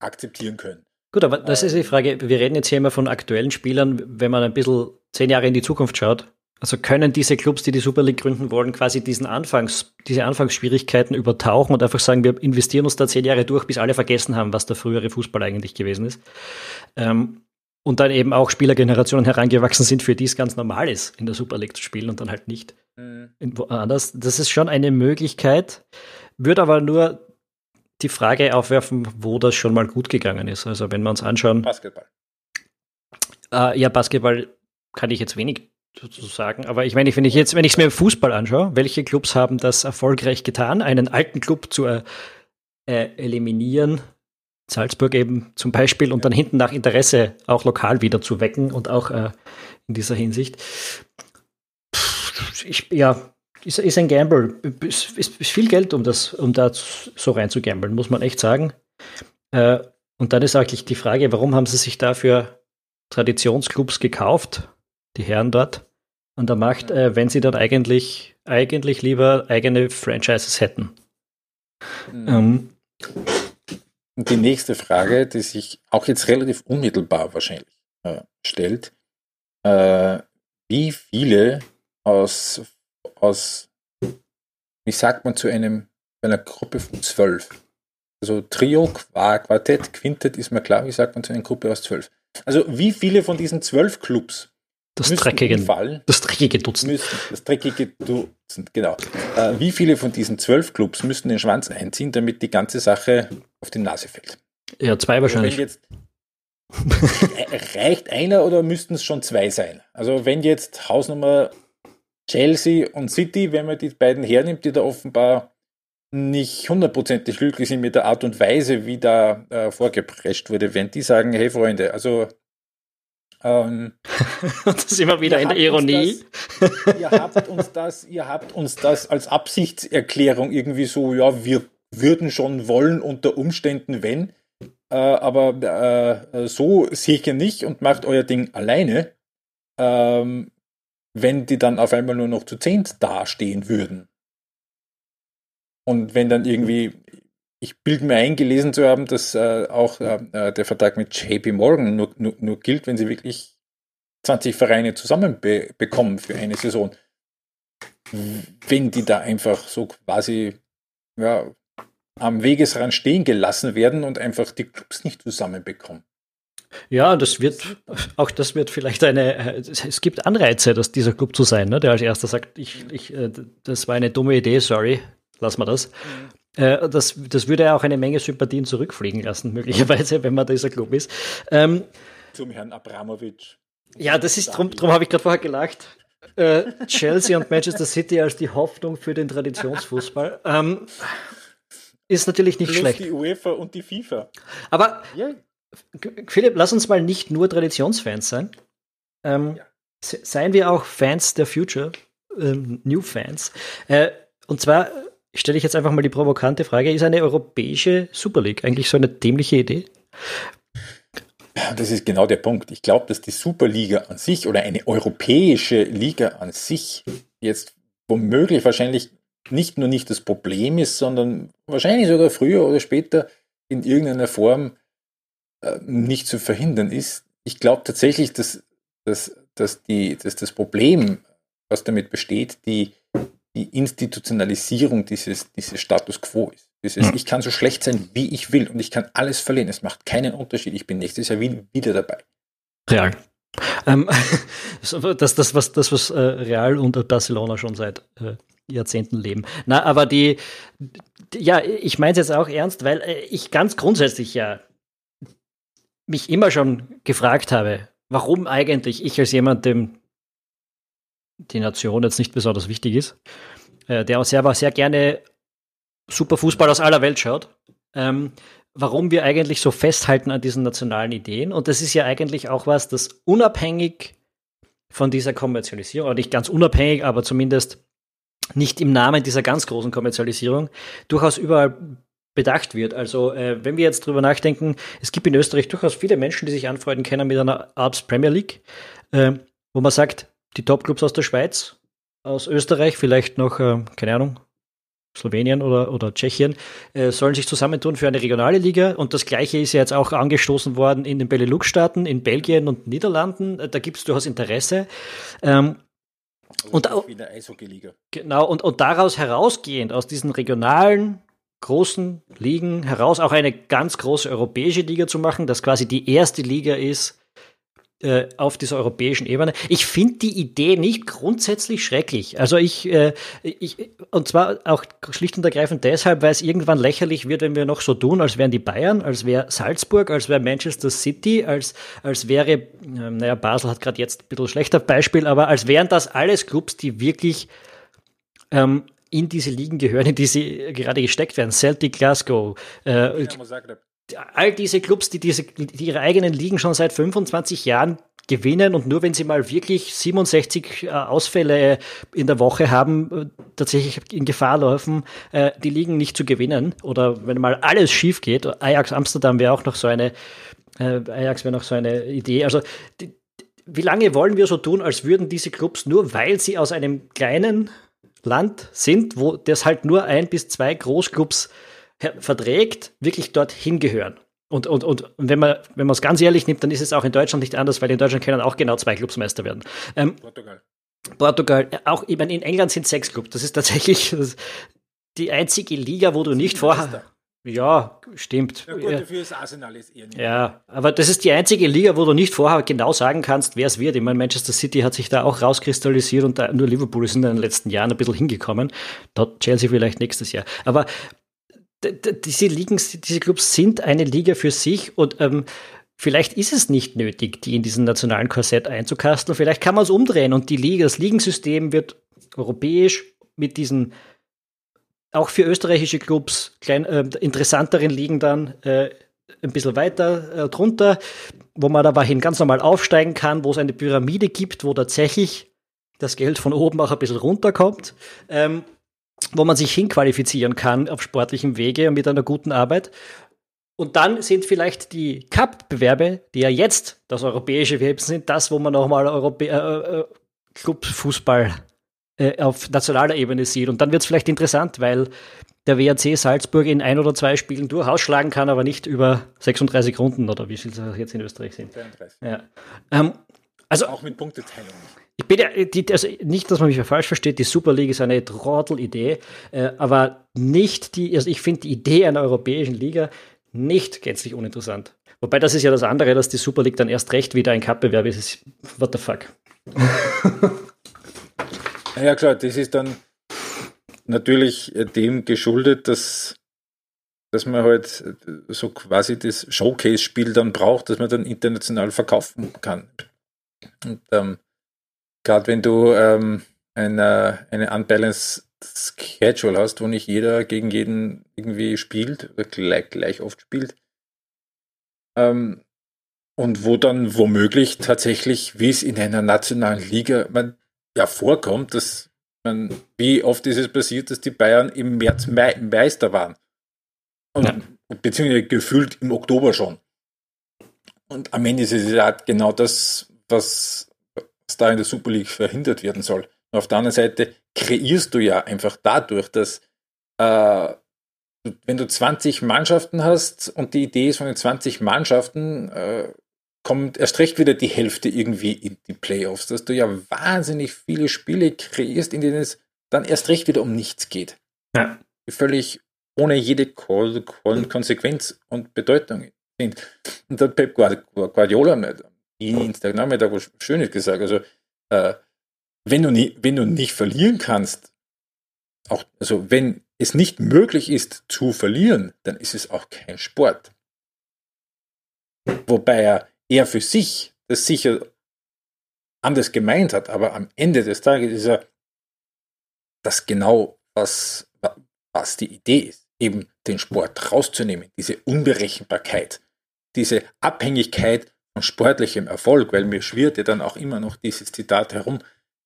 akzeptieren können. Gut, aber das ist die ähm. Frage. Wir reden jetzt hier immer von aktuellen Spielern. Wenn man ein bisschen zehn Jahre in die Zukunft schaut, also können diese Clubs, die die Super League gründen wollen, quasi diesen Anfangs, diese Anfangsschwierigkeiten übertauchen und einfach sagen, wir investieren uns da zehn Jahre durch, bis alle vergessen haben, was der frühere Fußball eigentlich gewesen ist. Ähm, und dann eben auch Spielergenerationen herangewachsen sind, für die es ganz normal ist, in der Super League zu spielen und dann halt nicht mhm. woanders. Das ist schon eine Möglichkeit, würde aber nur die Frage aufwerfen, wo das schon mal gut gegangen ist. Also wenn wir uns anschauen. Basketball. Äh, ja, Basketball kann ich jetzt wenig sozusagen. Aber ich meine, wenn ich jetzt, wenn ich es mir im Fußball anschaue, welche Clubs haben das erfolgreich getan, einen alten Club zu äh, äh, eliminieren, Salzburg eben zum Beispiel, und dann hinten nach Interesse auch lokal wieder zu wecken und auch äh, in dieser Hinsicht. Ich, ja, ist, ist ein Gamble. Ist, ist, ist, viel Geld, um das, um da so rein zu gamblen, muss man echt sagen. Äh, und dann ist eigentlich die Frage, warum haben sie sich dafür Traditionsclubs gekauft, die Herren dort? an der Macht, äh, wenn sie dann eigentlich, eigentlich lieber eigene Franchises hätten. Mhm. Ähm, Und die nächste Frage, die sich auch jetzt relativ unmittelbar wahrscheinlich äh, stellt, äh, wie viele aus, aus, wie sagt man zu einem, einer Gruppe von zwölf? Also Trio, Quartett, Quintett ist mir klar, wie sagt man zu einer Gruppe aus zwölf? Also wie viele von diesen zwölf Clubs das dreckige, Fall, das dreckige Dutzend. Müssen, das dreckige Dutzend, genau. Äh, wie viele von diesen zwölf Clubs müssten den Schwanz einziehen, damit die ganze Sache auf die Nase fällt? Ja, zwei wahrscheinlich. Jetzt, reicht einer oder müssten es schon zwei sein? Also wenn jetzt Hausnummer Chelsea und City, wenn man die beiden hernimmt, die da offenbar nicht hundertprozentig glücklich sind mit der Art und Weise, wie da äh, vorgeprescht wurde, wenn die sagen, hey Freunde, also ähm, [laughs] das ist immer wieder in der Ironie. Das, ihr, habt uns das, ihr habt uns das als Absichtserklärung irgendwie so, ja, wir würden schon wollen unter Umständen, wenn, äh, aber äh, so sicher nicht und macht euer Ding alleine, ähm, wenn die dann auf einmal nur noch zu zehnt dastehen würden. Und wenn dann irgendwie ich bilde mir ein, gelesen zu haben, dass äh, auch äh, äh der Vertrag mit JP Morgan nur, nur, nur, gilt, wenn sie wirklich 20 Vereine zusammenbekommen für eine Saison. Wenn die da einfach so quasi ja, am Wegesrand stehen gelassen werden und einfach die Clubs nicht zusammenbekommen. Ja, das wird, [laughs] auch das wird vielleicht eine, äh, es gibt Anreize, dass dieser Club zu sein, ne, der als erster sagt, ich, ich, äh, das war eine dumme Idee, sorry, lass mal das. Mhm. Äh, das, das würde ja auch eine Menge Sympathien zurückfliegen lassen, [laughs] möglicherweise, wenn man dieser Club ist. Ähm, Zum Herrn Abramowitsch. Ja, das ist, drum, drum habe ich gerade vorher gelacht. Äh, Chelsea und Manchester [laughs] City als die Hoffnung für den Traditionsfußball. Ähm, ist natürlich nicht Plus schlecht. die UEFA und die FIFA. Aber yeah. Philipp, lass uns mal nicht nur Traditionsfans sein. Ähm, ja. Seien wir auch Fans der Future, ähm, New Fans. Äh, und zwar stelle ich jetzt einfach mal die provokante Frage, ist eine europäische Super League eigentlich so eine dämliche Idee? Das ist genau der Punkt. Ich glaube, dass die Superliga an sich oder eine europäische Liga an sich jetzt womöglich wahrscheinlich nicht nur nicht das Problem ist, sondern wahrscheinlich sogar früher oder später in irgendeiner Form äh, nicht zu verhindern ist. Ich glaube tatsächlich, dass, dass, dass, die, dass das Problem, was damit besteht, die die Institutionalisierung dieses, dieses Status quo ist. Dieses, ich kann so schlecht sein, wie ich will und ich kann alles verlieren. Es macht keinen Unterschied. Ich bin nächstes Jahr wieder dabei. Real. Ähm, [laughs] das, das, was, das, was äh, Real und Barcelona schon seit äh, Jahrzehnten leben. Na, aber die, die ja, ich meine es jetzt auch ernst, weil äh, ich ganz grundsätzlich ja mich immer schon gefragt habe, warum eigentlich ich als jemand, dem die Nation jetzt nicht besonders wichtig ist, äh, der auch selber sehr gerne super Fußball aus aller Welt schaut, ähm, warum wir eigentlich so festhalten an diesen nationalen Ideen. Und das ist ja eigentlich auch was, das unabhängig von dieser Kommerzialisierung, oder nicht ganz unabhängig, aber zumindest nicht im Namen dieser ganz großen Kommerzialisierung, durchaus überall bedacht wird. Also äh, wenn wir jetzt drüber nachdenken, es gibt in Österreich durchaus viele Menschen, die sich anfreunden können mit einer Art Premier League, äh, wo man sagt, die Top-Clubs aus der Schweiz, aus Österreich, vielleicht noch, äh, keine Ahnung, Slowenien oder, oder Tschechien, äh, sollen sich zusammentun für eine regionale Liga. Und das Gleiche ist ja jetzt auch angestoßen worden in den Benelux-Staaten, in Belgien und Niederlanden. Äh, da gibt es durchaus Interesse. Ähm, und auch, Genau, und, und daraus herausgehend, aus diesen regionalen großen Ligen heraus, auch eine ganz große europäische Liga zu machen, das quasi die erste Liga ist, äh, auf dieser europäischen Ebene. Ich finde die Idee nicht grundsätzlich schrecklich. Also ich, äh, ich, und zwar auch schlicht und ergreifend deshalb, weil es irgendwann lächerlich wird, wenn wir noch so tun, als wären die Bayern, als wäre Salzburg, als wäre Manchester City, als, als wäre, äh, naja, Basel hat gerade jetzt ein bisschen schlechter Beispiel, aber als wären das alles Clubs, die wirklich ähm, in diese Ligen gehören, in die sie gerade gesteckt werden. Celtic Glasgow, äh, all diese Clubs, die, diese, die ihre eigenen Ligen schon seit 25 Jahren gewinnen und nur wenn sie mal wirklich 67 äh, Ausfälle in der Woche haben, äh, tatsächlich in Gefahr laufen, äh, die Ligen nicht zu gewinnen. Oder wenn mal alles schief geht, Ajax Amsterdam wäre auch noch so eine, Ajax wäre noch so eine Idee. Also die, wie lange wollen wir so tun, als würden diese Clubs nur, weil sie aus einem kleinen Land sind, wo das halt nur ein bis zwei Großclubs verträgt, wirklich dorthin gehören. Und, und, und wenn man wenn man es ganz ehrlich nimmt, dann ist es auch in Deutschland nicht anders, weil in Deutschland können auch genau zwei Clubs Meister werden. Ähm, Portugal. Portugal, auch ich meine, in England sind sechs Clubs. Das ist tatsächlich das, die einzige Liga, wo du nicht vorher. Ja, stimmt. Ja, gut, dafür ist Arsenal jetzt eher nicht. Ja, aber das ist die einzige Liga, wo du nicht vorher genau sagen kannst, wer es wird. Ich meine, Manchester City hat sich da auch rauskristallisiert und nur Liverpool ist in den letzten Jahren ein bisschen hingekommen. Dort Chelsea vielleicht nächstes Jahr. Aber diese Ligen, diese Clubs sind eine Liga für sich und ähm, vielleicht ist es nicht nötig, die in diesen nationalen Korsett einzukasteln. Vielleicht kann man es umdrehen und die Liga, das Ligensystem wird europäisch mit diesen auch für österreichische Clubs klein, äh, interessanteren Ligen dann äh, ein bisschen weiter äh, drunter, wo man aber hin ganz normal aufsteigen kann, wo es eine Pyramide gibt, wo tatsächlich das Geld von oben auch ein bisschen runterkommt. Ähm, wo man sich hinqualifizieren kann auf sportlichem Wege und mit einer guten Arbeit. Und dann sind vielleicht die Cup-Bewerbe, die ja jetzt das europäische Web sind, das, wo man nochmal Europä äh, äh, Clubfußball äh, auf nationaler Ebene sieht. Und dann wird es vielleicht interessant, weil der WRC Salzburg in ein oder zwei Spielen durchaus schlagen kann, aber nicht über 36 Runden oder wie viel es jetzt in Österreich sind. 32. Ja. Ähm, also, auch mit Punkteteilung. Ich bin ja, die, also nicht, dass man mich falsch versteht, die Super League ist eine Trottel-Idee, äh, aber nicht die, also ich finde die Idee einer europäischen Liga nicht gänzlich uninteressant. Wobei das ist ja das andere, dass die Super League dann erst recht wieder ein Cup-Bewerb ist. What the fuck? [laughs] ja klar, das ist dann natürlich dem geschuldet, dass, dass man halt so quasi das Showcase-Spiel dann braucht, dass man dann international verkaufen kann. Und ähm, gerade wenn du ähm, eine, eine unbalanced Schedule hast, wo nicht jeder gegen jeden irgendwie spielt, oder gleich, gleich oft spielt, ähm, und wo dann womöglich tatsächlich, wie es in einer nationalen Liga man ja vorkommt, dass man, wie oft ist es passiert, dass die Bayern im März Me Meister waren. Und, ja. Beziehungsweise gefühlt im Oktober schon. Und am Ende ist es ja genau das, was was da in der Super League verhindert werden soll. Und auf der anderen Seite kreierst du ja einfach dadurch, dass äh, wenn du 20 Mannschaften hast und die Idee ist von den 20 Mannschaften, äh, kommt erst recht wieder die Hälfte irgendwie in die Playoffs, dass du ja wahnsinnig viele Spiele kreierst, in denen es dann erst recht wieder um nichts geht. Ja. Völlig ohne jede Konsequenz und Bedeutung sind. Und der Pep Guardiola Dienstag da was Schönes gesagt. Also, äh, wenn, du nie, wenn du nicht verlieren kannst, auch, also wenn es nicht möglich ist zu verlieren, dann ist es auch kein Sport. wobei er, er für sich das sicher anders gemeint hat, aber am Ende des Tages ist er das genau, was, was die Idee ist, eben den Sport rauszunehmen, diese Unberechenbarkeit, diese Abhängigkeit von sportlichem Erfolg, weil mir schwirrt ja dann auch immer noch dieses Zitat herum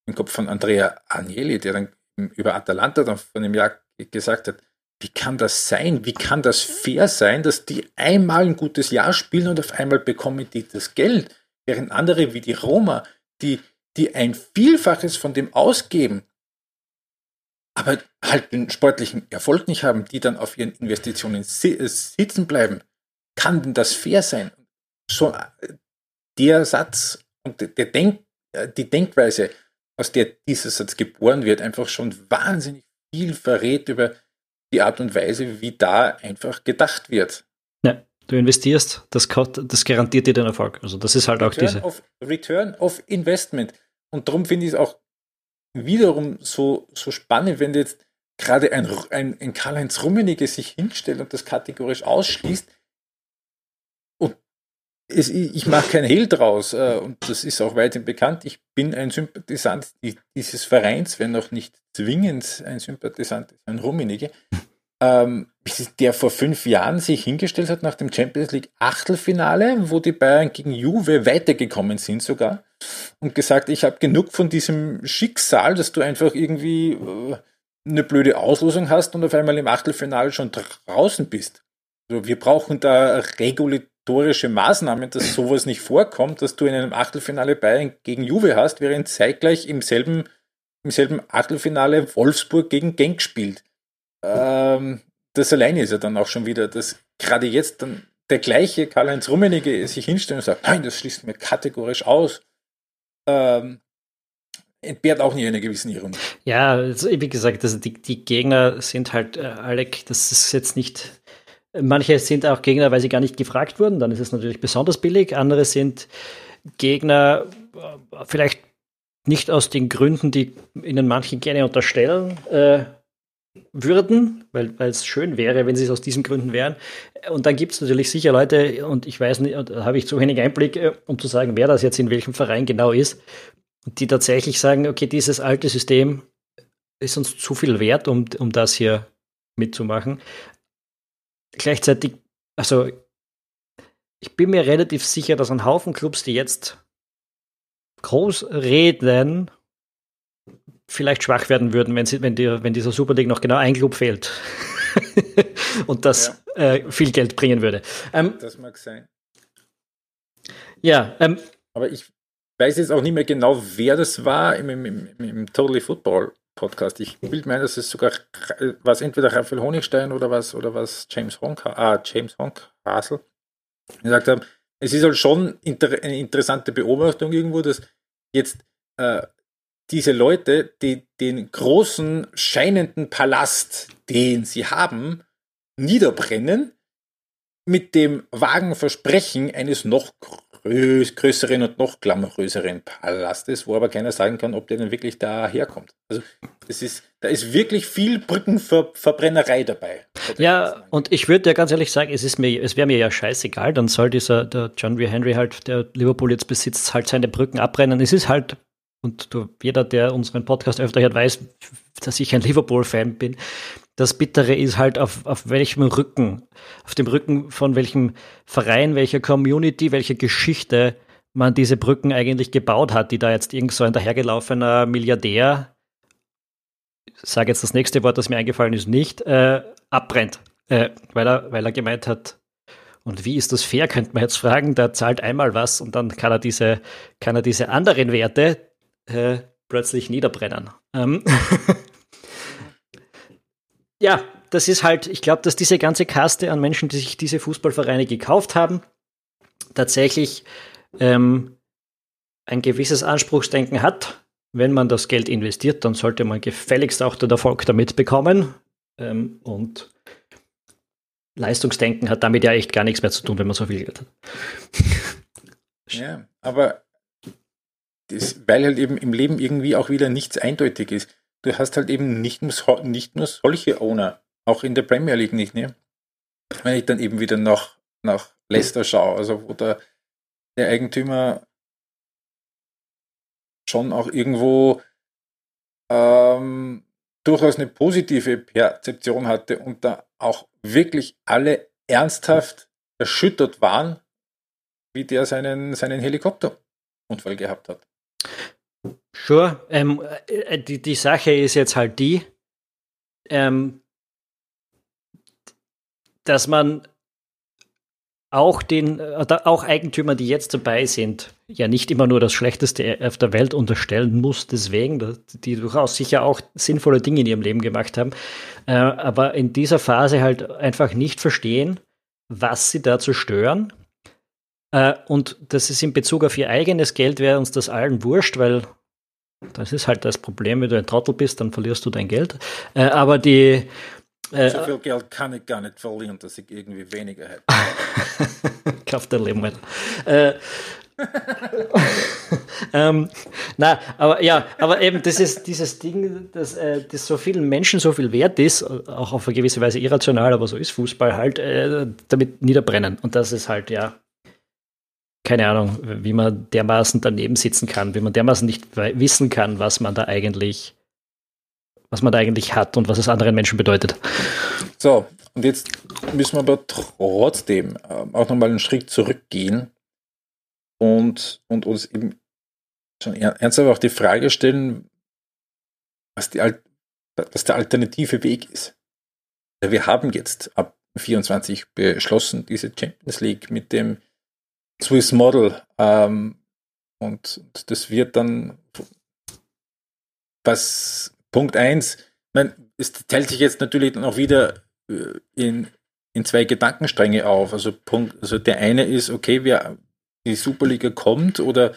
im Kopf von Andrea Agnelli, der dann über Atalanta dann von einem Jahr gesagt hat, wie kann das sein? Wie kann das fair sein, dass die einmal ein gutes Jahr spielen und auf einmal bekommen die das Geld, während andere wie die Roma, die, die ein Vielfaches von dem ausgeben, aber halt den sportlichen Erfolg nicht haben, die dann auf ihren Investitionen sitzen bleiben. Kann denn das fair sein? So äh, der Satz und der Denk, äh, die Denkweise, aus der dieser Satz geboren wird, einfach schon wahnsinnig viel verrät über die Art und Weise, wie da einfach gedacht wird. Ja, du investierst, das, das garantiert dir den Erfolg. Also das ist halt Return auch diese. Of, Return of Investment. Und darum finde ich es auch wiederum so, so spannend, wenn jetzt gerade ein, ein, ein Karl-Heinz Rummenigge sich hinstellt und das kategorisch ausschließt. Es, ich mache kein Hehl draus, äh, und das ist auch weithin bekannt. Ich bin ein Sympathisant dieses Vereins, wenn auch nicht zwingend ein Sympathisant ein Rummenigge. Ähm, der vor fünf Jahren sich hingestellt hat nach dem Champions League Achtelfinale, wo die Bayern gegen Juve weitergekommen sind sogar und gesagt, ich habe genug von diesem Schicksal, dass du einfach irgendwie äh, eine blöde Auslosung hast und auf einmal im Achtelfinale schon draußen bist. Also wir brauchen da regulatorische Maßnahmen, dass sowas nicht vorkommt, dass du in einem Achtelfinale Bayern gegen Juve hast, während zeitgleich im selben, im selben Achtelfinale Wolfsburg gegen Genk spielt. Ähm, das alleine ist ja dann auch schon wieder, dass gerade jetzt dann der gleiche Karl-Heinz Rummenigge sich hinstellt und sagt, nein, das schließt mir kategorisch aus ähm, entbehrt auch nicht einer gewissen Ironie. Ja, also, wie gesagt, also die, die Gegner sind halt, äh, Alec, das ist jetzt nicht. Manche sind auch Gegner, weil sie gar nicht gefragt wurden, dann ist es natürlich besonders billig. Andere sind Gegner, äh, vielleicht nicht aus den Gründen, die ihnen manche gerne unterstellen äh, würden, weil es schön wäre, wenn sie es aus diesen Gründen wären. Und dann gibt es natürlich sicher Leute, und ich weiß nicht, da habe ich zu wenig Einblick, äh, um zu sagen, wer das jetzt in welchem Verein genau ist, die tatsächlich sagen, okay, dieses alte System ist uns zu viel wert, um, um das hier mitzumachen. Gleichzeitig, also ich bin mir relativ sicher, dass ein Haufen Clubs, die jetzt groß reden, vielleicht schwach werden würden, wenn, sie, wenn, die, wenn dieser Super League noch genau ein Club fehlt. [laughs] und das ja. äh, viel Geld bringen würde. Ähm, das mag sein. Ja, ähm, aber ich weiß jetzt auch nicht mehr genau, wer das war im, im, im, im Totally Football Podcast. Ich will meinen, dass es sogar was entweder Raphael Honigstein oder was oder was James Honk, ah, James Honk Hasel gesagt haben. Es ist halt schon inter, eine interessante Beobachtung irgendwo, dass jetzt äh, diese Leute, die den großen scheinenden Palast, den sie haben, niederbrennen, mit dem vagen Versprechen eines noch größeren und noch glamouröseren Palastes, wo aber keiner sagen kann, ob der denn wirklich da herkommt. Also das ist, da ist wirklich viel Brückenverbrennerei dabei. Ja, und ich würde ja ganz ehrlich sagen, es, es wäre mir ja scheißegal, dann soll dieser der John W. Henry halt, der Liverpool jetzt besitzt, halt seine Brücken abbrennen. Es ist halt und du, jeder, der unseren Podcast öfter hört, weiß, dass ich ein Liverpool-Fan bin. Das Bittere ist halt, auf, auf welchem Rücken, auf dem Rücken von welchem Verein, welcher Community, welcher Geschichte man diese Brücken eigentlich gebaut hat, die da jetzt irgend so ein dahergelaufener Milliardär, sage jetzt das nächste Wort, das mir eingefallen ist, nicht, äh, abbrennt. Äh, weil, er, weil er gemeint hat, und wie ist das fair, könnte man jetzt fragen, der zahlt einmal was und dann kann er diese, kann er diese anderen Werte, äh, plötzlich niederbrennen. Ähm [laughs] ja, das ist halt, ich glaube, dass diese ganze Kaste an Menschen, die sich diese Fußballvereine gekauft haben, tatsächlich ähm, ein gewisses Anspruchsdenken hat. Wenn man das Geld investiert, dann sollte man gefälligst auch den Erfolg damit bekommen. Ähm, und Leistungsdenken hat damit ja echt gar nichts mehr zu tun, wenn man so viel Geld hat. [laughs] Ja, aber das, weil halt eben im Leben irgendwie auch wieder nichts eindeutig ist. Du hast halt eben nicht nur, nicht nur solche Owner, auch in der Premier League nicht, ne? Wenn ich dann eben wieder nach, nach Leicester schaue, also wo der, der Eigentümer schon auch irgendwo ähm, durchaus eine positive Perzeption hatte und da auch wirklich alle ernsthaft erschüttert waren, wie der seinen, seinen Helikopterunfall gehabt hat. Sure. Ähm, äh, die, die Sache ist jetzt halt die, ähm, dass man auch den, auch Eigentümern, die jetzt dabei sind, ja nicht immer nur das Schlechteste auf der Welt unterstellen muss, deswegen, die durchaus sicher auch sinnvolle Dinge in ihrem Leben gemacht haben, äh, aber in dieser Phase halt einfach nicht verstehen, was sie da zerstören. Äh, und das ist in Bezug auf ihr eigenes Geld, wäre uns das allen wurscht, weil das ist halt das Problem, wenn du ein Trottel bist, dann verlierst du dein Geld. Äh, aber die, äh, so viel Geld kann ich gar nicht verlieren, dass ich irgendwie weniger hätte. [laughs] Kauf dein Leben weiter. Äh, [laughs] ähm, na, aber ja, aber eben das ist dieses Ding, dass äh, das so vielen Menschen so viel wert ist, auch auf eine gewisse Weise irrational, aber so ist Fußball halt, äh, damit niederbrennen. Und das ist halt, ja, keine Ahnung, wie man dermaßen daneben sitzen kann, wie man dermaßen nicht wissen kann, was man da eigentlich was man da eigentlich hat und was es anderen Menschen bedeutet. So, und jetzt müssen wir aber trotzdem äh, auch nochmal einen Schritt zurückgehen und, und uns eben schon ernsthaft auch die Frage stellen, was, die, was der alternative Weg ist. Wir haben jetzt ab 24 beschlossen, diese Champions League mit dem Swiss Model ähm, und, das wird dann was Punkt eins, es teilt sich jetzt natürlich dann auch wieder äh, in, in zwei Gedankenstränge auf. Also Punkt, also der eine ist, okay, wer die Superliga kommt oder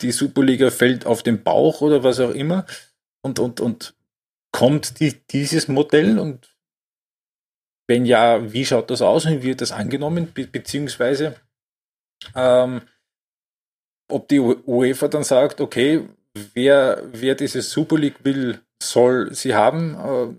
die Superliga fällt auf den Bauch oder was auch immer und, und, und kommt die, dieses Modell und wenn ja, wie schaut das aus und wird das angenommen, Be beziehungsweise ähm, ob die UEFA dann sagt, okay, wer, wer diese Super League will, soll sie haben. Äh,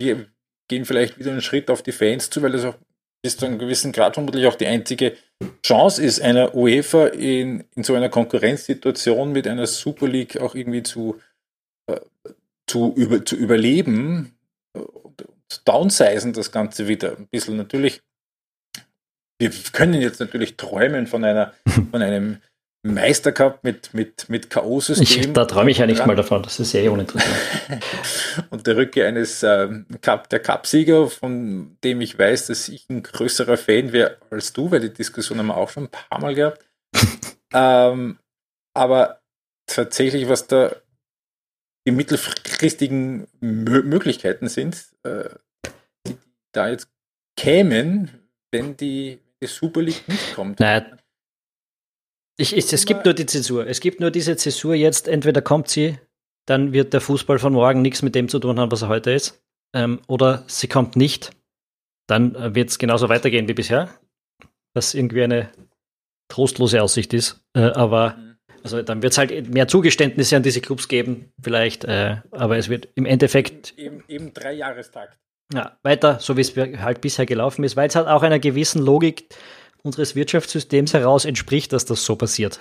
wir gehen vielleicht wieder einen Schritt auf die Fans zu, weil das auch bis zu einem gewissen Grad vermutlich auch die einzige Chance ist, einer UEFA in, in so einer Konkurrenzsituation mit einer Super League auch irgendwie zu, äh, zu, über, zu überleben und downsizen das Ganze wieder ein bisschen. Natürlich, wir können jetzt natürlich träumen von einer, [laughs] von einem Meistercup mit, mit, mit K.O.-System. Da träume ich ja nicht mal davon, das ist sehr uninteressant. [laughs] und der Rückkehr eines äh, Cup, der Cupsieger, von dem ich weiß, dass ich ein größerer Fan wäre als du, weil die Diskussion haben wir auch schon ein paar Mal gehabt. [laughs] ähm, aber tatsächlich, was da die mittelfristigen Mö Möglichkeiten sind, äh, die da jetzt kämen, wenn die, die Super League nicht kommt. Naja, ich, ich, es gibt nur die Zäsur. Es gibt nur diese Zäsur jetzt. Entweder kommt sie, dann wird der Fußball von morgen nichts mit dem zu tun haben, was er heute ist. Ähm, oder sie kommt nicht. Dann äh, wird es genauso weitergehen wie bisher. Was irgendwie eine trostlose Aussicht ist. Äh, aber mhm. also dann wird es halt mehr Zugeständnisse an diese Clubs geben, vielleicht. Äh, aber es wird im Endeffekt. Eben, eben drei Jahrestag. Ja, weiter, so wie es halt bisher gelaufen ist, weil es halt auch einer gewissen Logik unseres Wirtschaftssystems heraus entspricht, dass das so passiert.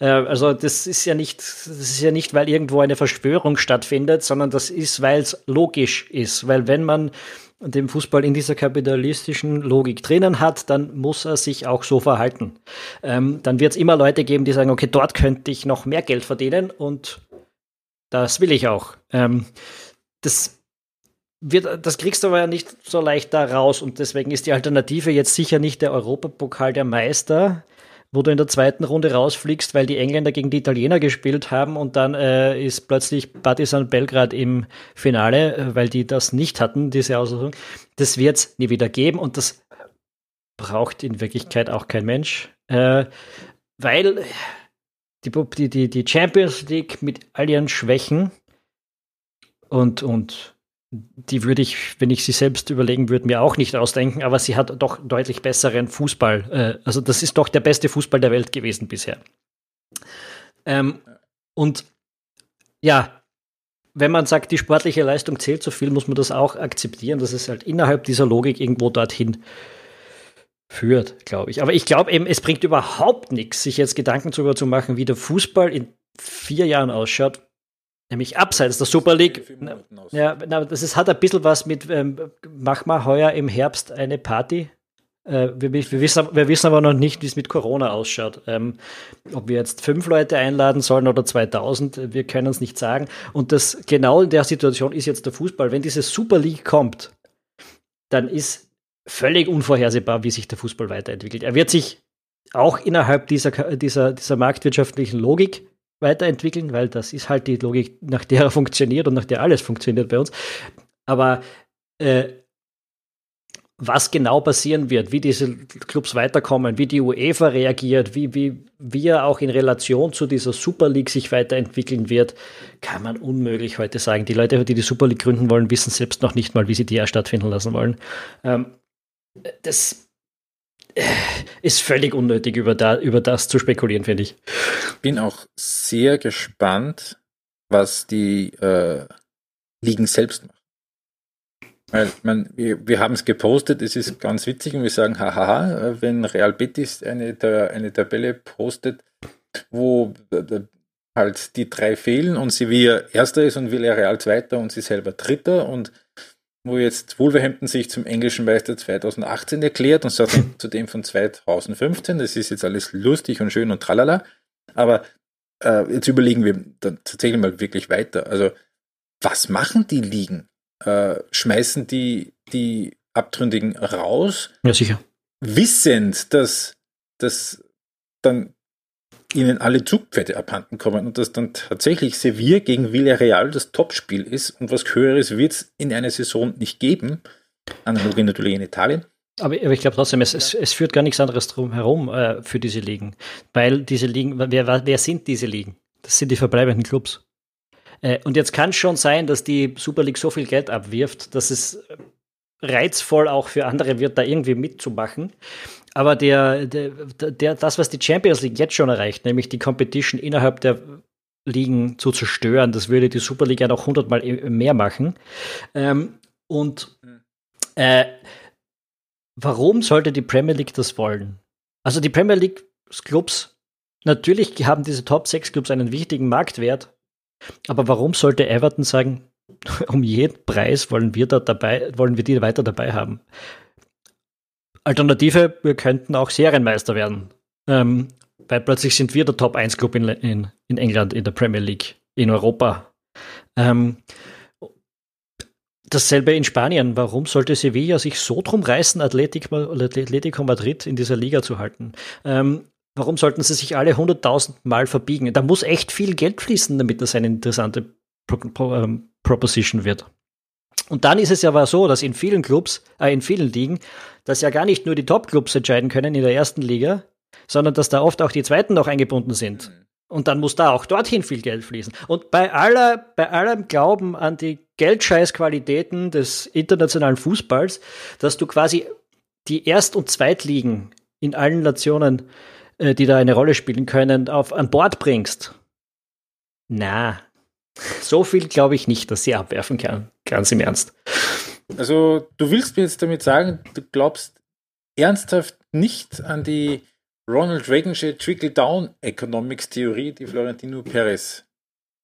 Äh, also das ist ja nicht, das ist ja nicht, weil irgendwo eine Verschwörung stattfindet, sondern das ist, weil es logisch ist. Weil wenn man den Fußball in dieser kapitalistischen Logik drinnen hat, dann muss er sich auch so verhalten. Ähm, dann wird es immer Leute geben, die sagen, okay, dort könnte ich noch mehr Geld verdienen und das will ich auch. Ähm, das wird, das kriegst du aber ja nicht so leicht da raus und deswegen ist die Alternative jetzt sicher nicht der Europapokal der Meister, wo du in der zweiten Runde rausfliegst, weil die Engländer gegen die Italiener gespielt haben und dann äh, ist plötzlich Partizan Belgrad im Finale, äh, weil die das nicht hatten, diese Auslosung. Das wird es nie wieder geben und das braucht in Wirklichkeit auch kein Mensch, äh, weil die, die, die Champions League mit all ihren Schwächen und, und die würde ich, wenn ich sie selbst überlegen würde, mir auch nicht ausdenken, aber sie hat doch deutlich besseren Fußball. Äh, also das ist doch der beste Fußball der Welt gewesen bisher. Ähm, und ja, wenn man sagt, die sportliche Leistung zählt so viel, muss man das auch akzeptieren, dass es halt innerhalb dieser Logik irgendwo dorthin führt, glaube ich. Aber ich glaube eben, es bringt überhaupt nichts, sich jetzt Gedanken darüber zu machen, wie der Fußball in vier Jahren ausschaut. Nämlich abseits der Super League. Ja, na, das ist, hat ein bisschen was mit, ähm, mach mal heuer im Herbst eine Party. Äh, wir, wir, wissen, wir wissen aber noch nicht, wie es mit Corona ausschaut. Ähm, ob wir jetzt fünf Leute einladen sollen oder 2000, wir können es nicht sagen. Und das genau in der Situation ist jetzt der Fußball. Wenn diese Super League kommt, dann ist völlig unvorhersehbar, wie sich der Fußball weiterentwickelt. Er wird sich auch innerhalb dieser, dieser, dieser marktwirtschaftlichen Logik weiterentwickeln, weil das ist halt die Logik, nach der er funktioniert und nach der alles funktioniert bei uns. Aber äh, was genau passieren wird, wie diese Clubs weiterkommen, wie die UEFA reagiert, wie, wie, er auch in Relation zu dieser Super League sich weiterentwickeln wird, kann man unmöglich heute sagen. Die Leute, die die Super League gründen wollen, wissen selbst noch nicht mal, wie sie die stattfinden lassen wollen. Ähm, das ist völlig unnötig, über, da, über das zu spekulieren, finde ich. Bin auch sehr gespannt, was die äh, Ligen selbst machen. Weil man, wir, wir haben es gepostet, es ist ganz witzig und wir sagen, hahaha, wenn Real Betis eine, eine Tabelle postet, wo halt die drei fehlen und Sevilla erster ist und Villarreal zweiter und sie selber dritter und wo jetzt Wolverhampton sich zum englischen Meister 2018 erklärt und sagt [laughs] zudem von 2015, das ist jetzt alles lustig und schön und tralala, aber äh, jetzt überlegen wir dann tatsächlich mal wirklich weiter. Also was machen die Ligen? Äh, schmeißen die die Abtrünnigen raus? Ja, sicher. Wissend, dass, dass dann ihnen alle Zugpferde abhanden kommen und dass dann tatsächlich Sevilla gegen Villarreal das Topspiel ist und was Höheres wird es in einer Saison nicht geben. Analogie natürlich in Italien. Aber, aber ich glaube trotzdem, es, es, es, führt gar nichts anderes drum herum äh, für diese Ligen. Weil diese Ligen, wer, wer sind diese Ligen? Das sind die verbleibenden Clubs. Äh, und jetzt kann es schon sein, dass die Super League so viel Geld abwirft, dass es reizvoll auch für andere wird, da irgendwie mitzumachen. Aber der, der, der, das, was die Champions League jetzt schon erreicht, nämlich die Competition innerhalb der Ligen zu zerstören, das würde die Super League ja noch hundertmal mehr machen. Ähm, und äh, warum sollte die Premier League das wollen? Also die Premier League Clubs, natürlich haben diese Top 6 Clubs einen wichtigen Marktwert, aber warum sollte Everton sagen, [laughs] um jeden Preis wollen wir da dabei, wollen wir die weiter dabei haben? Alternative, wir könnten auch Serienmeister werden. Ähm, weil plötzlich sind wir der Top 1 Club in, in, in England, in der Premier League, in Europa. Ähm, dasselbe in Spanien. Warum sollte Sevilla sich so drum reißen, Atletico Madrid in dieser Liga zu halten? Ähm, warum sollten sie sich alle 100.000 Mal verbiegen? Da muss echt viel Geld fließen, damit das eine interessante Pro Pro ähm, Proposition wird. Und dann ist es ja aber so, dass in vielen Clubs, äh, in vielen Ligen, dass ja gar nicht nur die Top-Clubs entscheiden können in der ersten Liga, sondern dass da oft auch die zweiten noch eingebunden sind. Mhm. Und dann muss da auch dorthin viel Geld fließen. Und bei aller, bei allem Glauben an die Geldscheißqualitäten des internationalen Fußballs, dass du quasi die Erst- und Zweitligen in allen Nationen, äh, die da eine Rolle spielen können, auf an Bord bringst. Na, so viel glaube ich nicht, dass sie abwerfen kann. Ganz im Ernst. Also, du willst mir jetzt damit sagen, du glaubst ernsthaft nicht an die Ronald Reagansche Trickle-Down-Economics-Theorie, die Florentino Perez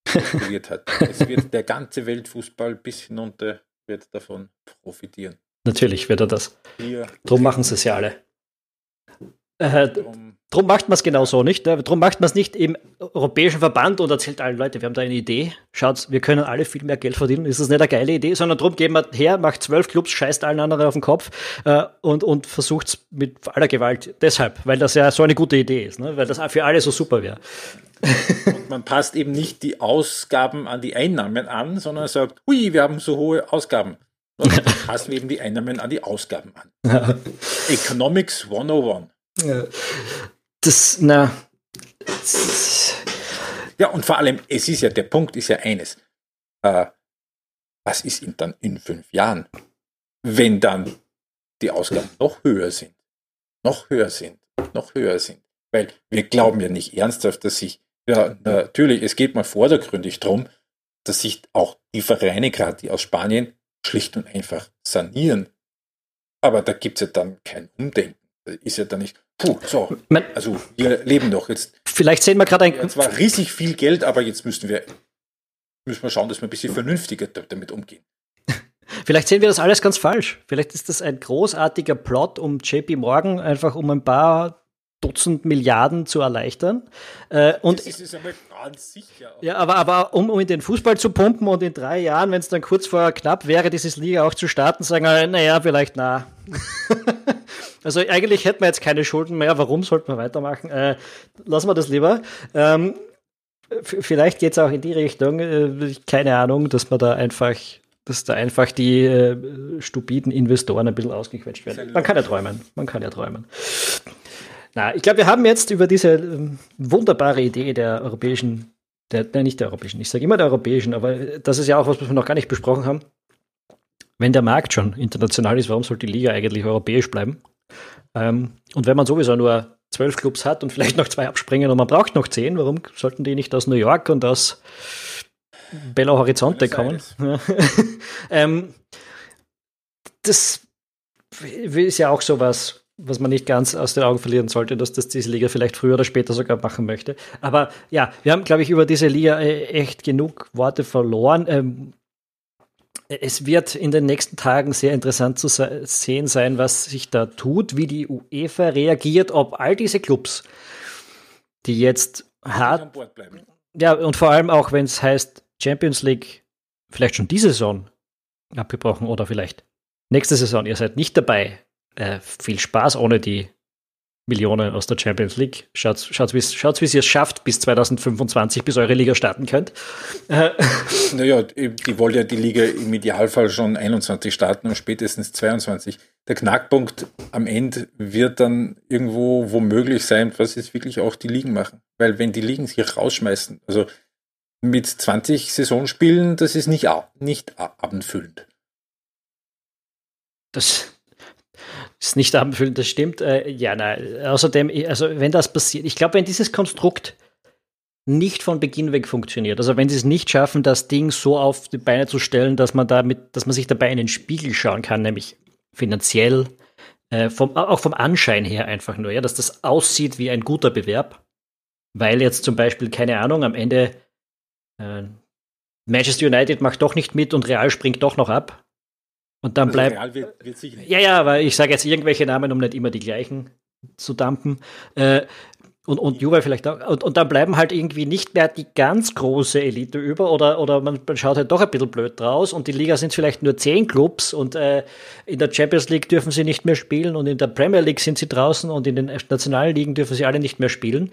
studiert hat. [laughs] es wird der ganze Weltfußball bis hinunter wird davon profitieren. Natürlich wird er das. Hier. Drum machen sie es ja alle. Äh, Drum macht man es genau so nicht. Ne? Drum macht man es nicht im europäischen Verband und erzählt allen Leute, wir haben da eine Idee. Schaut, wir können alle viel mehr Geld verdienen. Ist das nicht eine geile Idee? Sondern drum gehen wir her, macht zwölf Clubs, scheißt allen anderen auf den Kopf äh, und, und versucht es mit aller Gewalt. Deshalb, weil das ja so eine gute Idee ist, ne? weil das für alle so super wäre. Und man passt eben nicht die Ausgaben an die Einnahmen an, sondern sagt, hui, wir haben so hohe Ausgaben. Und dann [laughs] passen eben die Einnahmen an die Ausgaben an. [laughs] Economics 101. Ja das, na. Ja, und vor allem, es ist ja, der Punkt ist ja eines. Äh, was ist in, dann in fünf Jahren, wenn dann die Ausgaben noch höher sind? Noch höher sind, noch höher sind. Weil wir glauben ja nicht ernsthaft, dass sich, ja, natürlich, es geht mal vordergründig drum, dass sich auch die Vereine, gerade die aus Spanien, schlicht und einfach sanieren. Aber da gibt es ja dann kein Umdenken. ist ja dann nicht, puh, so, also wir leben doch jetzt. Vielleicht sehen wir gerade ein. Ja, zwar riesig viel Geld, aber jetzt müssen wir, müssen wir schauen, dass wir ein bisschen vernünftiger damit umgehen. [laughs] Vielleicht sehen wir das alles ganz falsch. Vielleicht ist das ein großartiger Plot, um JP Morgan einfach um ein paar Dutzend Milliarden zu erleichtern. Äh, und das ist einmal ganz sicher. Ja, aber, aber um, um in den Fußball zu pumpen und in drei Jahren, wenn es dann kurz vor knapp wäre, dieses Liga auch zu starten, sagen wir, naja, vielleicht na. [laughs] also eigentlich hätten wir jetzt keine Schulden mehr. Warum sollten wir weitermachen? Äh, lassen wir das lieber. Ähm, vielleicht geht es auch in die Richtung, äh, keine Ahnung, dass man da einfach dass da einfach die äh, stupiden Investoren ein bisschen ausgequetscht werden. Man kann ja träumen. Man kann ja träumen. Na, ich glaube, wir haben jetzt über diese ähm, wunderbare Idee der europäischen, der, nein, nicht der europäischen, ich sage immer der europäischen, aber das ist ja auch was, was wir noch gar nicht besprochen haben. Wenn der Markt schon international ist, warum sollte die Liga eigentlich europäisch bleiben? Ähm, und wenn man sowieso nur zwölf Clubs hat und vielleicht noch zwei abspringen und man braucht noch zehn, warum sollten die nicht aus New York und aus Belo Horizonte kommen? [laughs] ähm, das ist ja auch sowas, was man nicht ganz aus den Augen verlieren sollte, dass das diese Liga vielleicht früher oder später sogar machen möchte. Aber ja, wir haben, glaube ich, über diese Liga äh, echt genug Worte verloren. Ähm, es wird in den nächsten Tagen sehr interessant zu sehen sein, was sich da tut, wie die UEFA reagiert, ob all diese Clubs, die jetzt hart. Ja, und vor allem auch, wenn es heißt Champions League, vielleicht schon diese Saison abgebrochen oder vielleicht nächste Saison, ihr seid nicht dabei, äh, viel Spaß ohne die Millionen aus der Champions League. Schaut, schaut, wie, schaut, wie ihr es schafft, bis 2025, bis eure Liga starten könnt. Äh. Naja, die wollen ja die Liga im Idealfall schon 21 starten und spätestens 22. Der Knackpunkt am Ende wird dann irgendwo womöglich sein, was jetzt wirklich auch die Ligen machen. Weil wenn die Ligen sich rausschmeißen, also mit 20 Saisonspielen, das ist nicht, nicht abendfüllend. Das, ist nicht abendfüllend, das stimmt. Äh, ja, nein. Außerdem, also wenn das passiert, ich glaube, wenn dieses Konstrukt nicht von Beginn weg funktioniert, also wenn sie es nicht schaffen, das Ding so auf die Beine zu stellen, dass man damit, dass man sich dabei in den Spiegel schauen kann, nämlich finanziell, äh, vom, auch vom Anschein her einfach nur, ja, dass das aussieht wie ein guter Bewerb, weil jetzt zum Beispiel, keine Ahnung, am Ende äh, Manchester United macht doch nicht mit und Real springt doch noch ab, und dann also bleibt. Wird, wird ja, ja, aber ich sage jetzt irgendwelche Namen, um nicht immer die gleichen zu dampen. Äh, und, und Juve vielleicht auch. Und, und dann bleiben halt irgendwie nicht mehr die ganz große Elite über oder, oder man, man schaut halt doch ein bisschen blöd draus und die Liga sind vielleicht nur zehn Clubs und äh, in der Champions League dürfen sie nicht mehr spielen und in der Premier League sind sie draußen und in den nationalen Ligen dürfen sie alle nicht mehr spielen.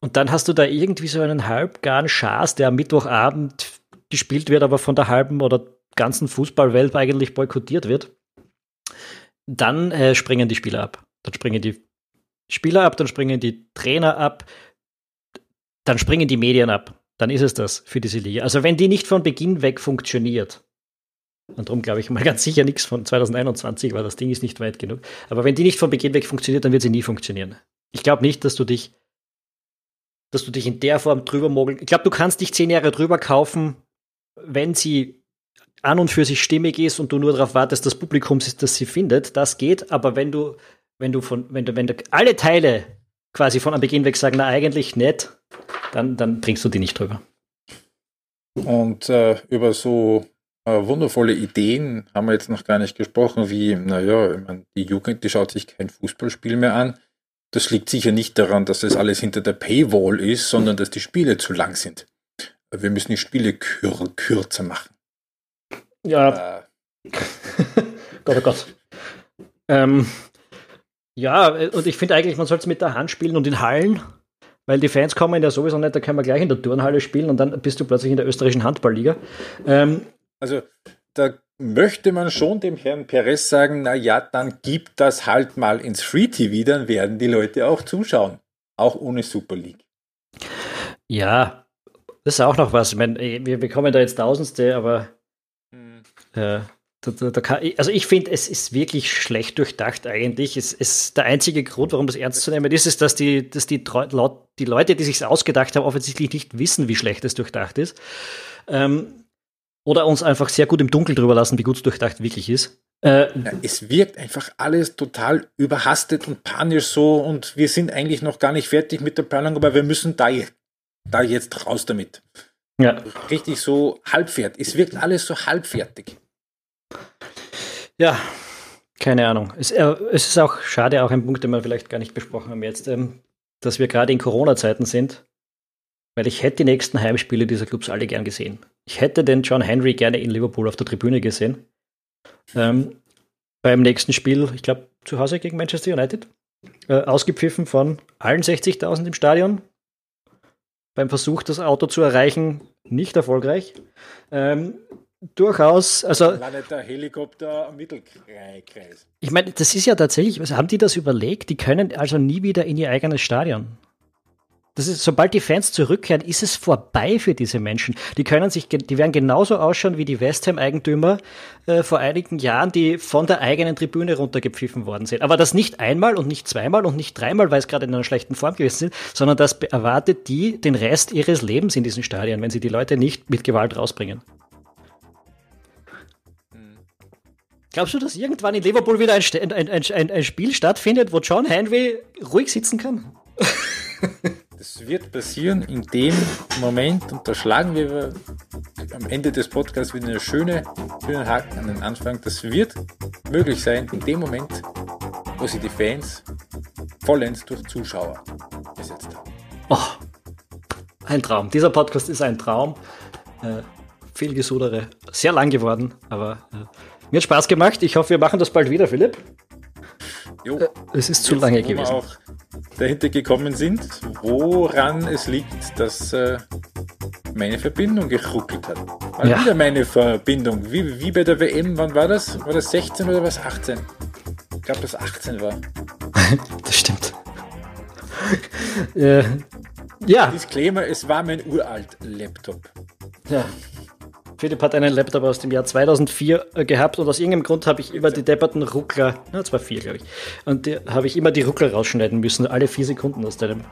Und dann hast du da irgendwie so einen halbgaren Schaß, der am Mittwochabend gespielt wird, aber von der halben oder ganzen Fußballwelt eigentlich boykottiert wird, dann äh, springen die Spieler ab. Dann springen die Spieler ab, dann springen die Trainer ab, dann springen die Medien ab. Dann ist es das für diese Liga. Also wenn die nicht von Beginn weg funktioniert, und darum glaube ich mal [laughs] ganz sicher nichts von 2021, weil das Ding ist nicht weit genug. Aber wenn die nicht von Beginn weg funktioniert, dann wird sie nie funktionieren. Ich glaube nicht, dass du dich, dass du dich in der Form drüber mogeln. Ich glaube, du kannst dich zehn Jahre drüber kaufen, wenn sie an und für sich stimmig ist und du nur darauf wartest, dass das Publikum das sie findet, das geht. Aber wenn du, wenn du von, wenn du, wenn du alle Teile quasi von am Beginn weg sagen, na eigentlich nicht, dann, dann bringst du die nicht drüber. Und äh, über so äh, wundervolle Ideen haben wir jetzt noch gar nicht gesprochen, wie, naja, ich mein, die Jugend, die schaut sich kein Fußballspiel mehr an. Das liegt sicher nicht daran, dass das alles hinter der Paywall ist, sondern dass die Spiele zu lang sind. Wir müssen die Spiele kür kürzer machen. Ja. Äh. [laughs] Gott, oh Gott. Ähm, ja, und ich finde eigentlich, man sollte es mit der Hand spielen und in Hallen, weil die Fans kommen ja sowieso nicht, da können wir gleich in der Turnhalle spielen und dann bist du plötzlich in der österreichischen Handballliga. Ähm, also, da möchte man schon dem Herrn Perez sagen, na ja, dann gib das halt mal ins Free TV, dann werden die Leute auch zuschauen. Auch ohne Super League. Ja, das ist auch noch was. Ich meine, wir bekommen da jetzt Tausendste, aber äh, da, da, da kann, also ich finde, es ist wirklich schlecht durchdacht eigentlich. Es ist der einzige Grund, warum das ernst zu nehmen ist, ist, dass die, dass die, die Leute, die sich ausgedacht haben, offensichtlich nicht wissen, wie schlecht es durchdacht ist. Ähm, oder uns einfach sehr gut im Dunkeln drüber lassen, wie gut es durchdacht wirklich ist. Äh, ja, es wirkt einfach alles total überhastet und panisch so und wir sind eigentlich noch gar nicht fertig mit der Planung, aber wir müssen da, da jetzt raus damit. Ja. Richtig so halbfertig. Es wirkt alles so halbfertig. Ja, keine Ahnung. Es, äh, es, ist auch schade, auch ein Punkt, den wir vielleicht gar nicht besprochen haben jetzt, ähm, dass wir gerade in Corona-Zeiten sind, weil ich hätte die nächsten Heimspiele dieser Clubs alle gern gesehen. Ich hätte den John Henry gerne in Liverpool auf der Tribüne gesehen. Ähm, beim nächsten Spiel, ich glaube, zu Hause gegen Manchester United, äh, ausgepfiffen von allen 60.000 im Stadion. Beim Versuch, das Auto zu erreichen, nicht erfolgreich. Ähm, durchaus, also. der Helikopter Mittelkreis. Ich meine, das ist ja tatsächlich, also haben die das überlegt? Die können also nie wieder in ihr eigenes Stadion. Das ist, sobald die Fans zurückkehren, ist es vorbei für diese Menschen. Die können sich, die werden genauso ausschauen wie die West Ham-Eigentümer äh, vor einigen Jahren, die von der eigenen Tribüne runtergepfiffen worden sind. Aber das nicht einmal und nicht zweimal und nicht dreimal, weil es gerade in einer schlechten Form gewesen sind, sondern das erwartet die den Rest ihres Lebens in diesen Stadien, wenn sie die Leute nicht mit Gewalt rausbringen. Glaubst du, dass irgendwann in Liverpool wieder ein, ein, ein, ein Spiel stattfindet, wo John Henry ruhig sitzen kann? [laughs] Das wird passieren in dem Moment und da schlagen wir am Ende des Podcasts wieder einen schönen, schönen Haken an den Anfang. Das wird möglich sein in dem Moment, wo sie die Fans vollends durch Zuschauer besetzt haben. Oh, ein Traum. Dieser Podcast ist ein Traum. Äh, viel gesudere. Sehr lang geworden, aber äh, mir hat Spaß gemacht. Ich hoffe, wir machen das bald wieder, Philipp. Jo. Äh, es ist zu lange gewesen. Auch dahinter gekommen sind, woran es liegt, dass äh, meine Verbindung geruckelt hat. Mal ja. wieder meine Verbindung. Wie, wie bei der WM, wann war das? War das 16 oder was 18? Ich glaube, das 18 war. [laughs] das stimmt. [laughs] äh, ja. Disclaimer, es war mein uralt Laptop. Ja. Philipp hat einen Laptop aus dem Jahr 2004 äh, gehabt und aus irgendeinem Grund habe ich immer die depperten Ruckler, na, 2004 glaube ich, und habe ich immer die Ruckler rausschneiden müssen, alle vier Sekunden aus deinem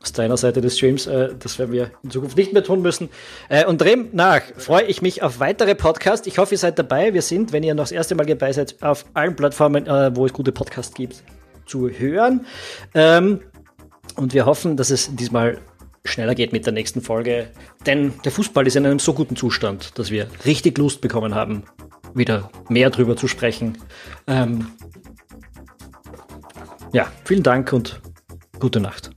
aus deiner Seite des Streams. Äh, das werden wir in Zukunft nicht mehr tun müssen. Äh, und dem nach freue ich mich auf weitere Podcasts. Ich hoffe, ihr seid dabei. Wir sind, wenn ihr noch das erste Mal dabei seid, auf allen Plattformen, äh, wo es gute Podcasts gibt, zu hören. Ähm, und wir hoffen, dass es diesmal schneller geht mit der nächsten Folge. Denn der Fußball ist in einem so guten Zustand, dass wir richtig Lust bekommen haben, wieder mehr drüber zu sprechen. Ähm ja, vielen Dank und gute Nacht.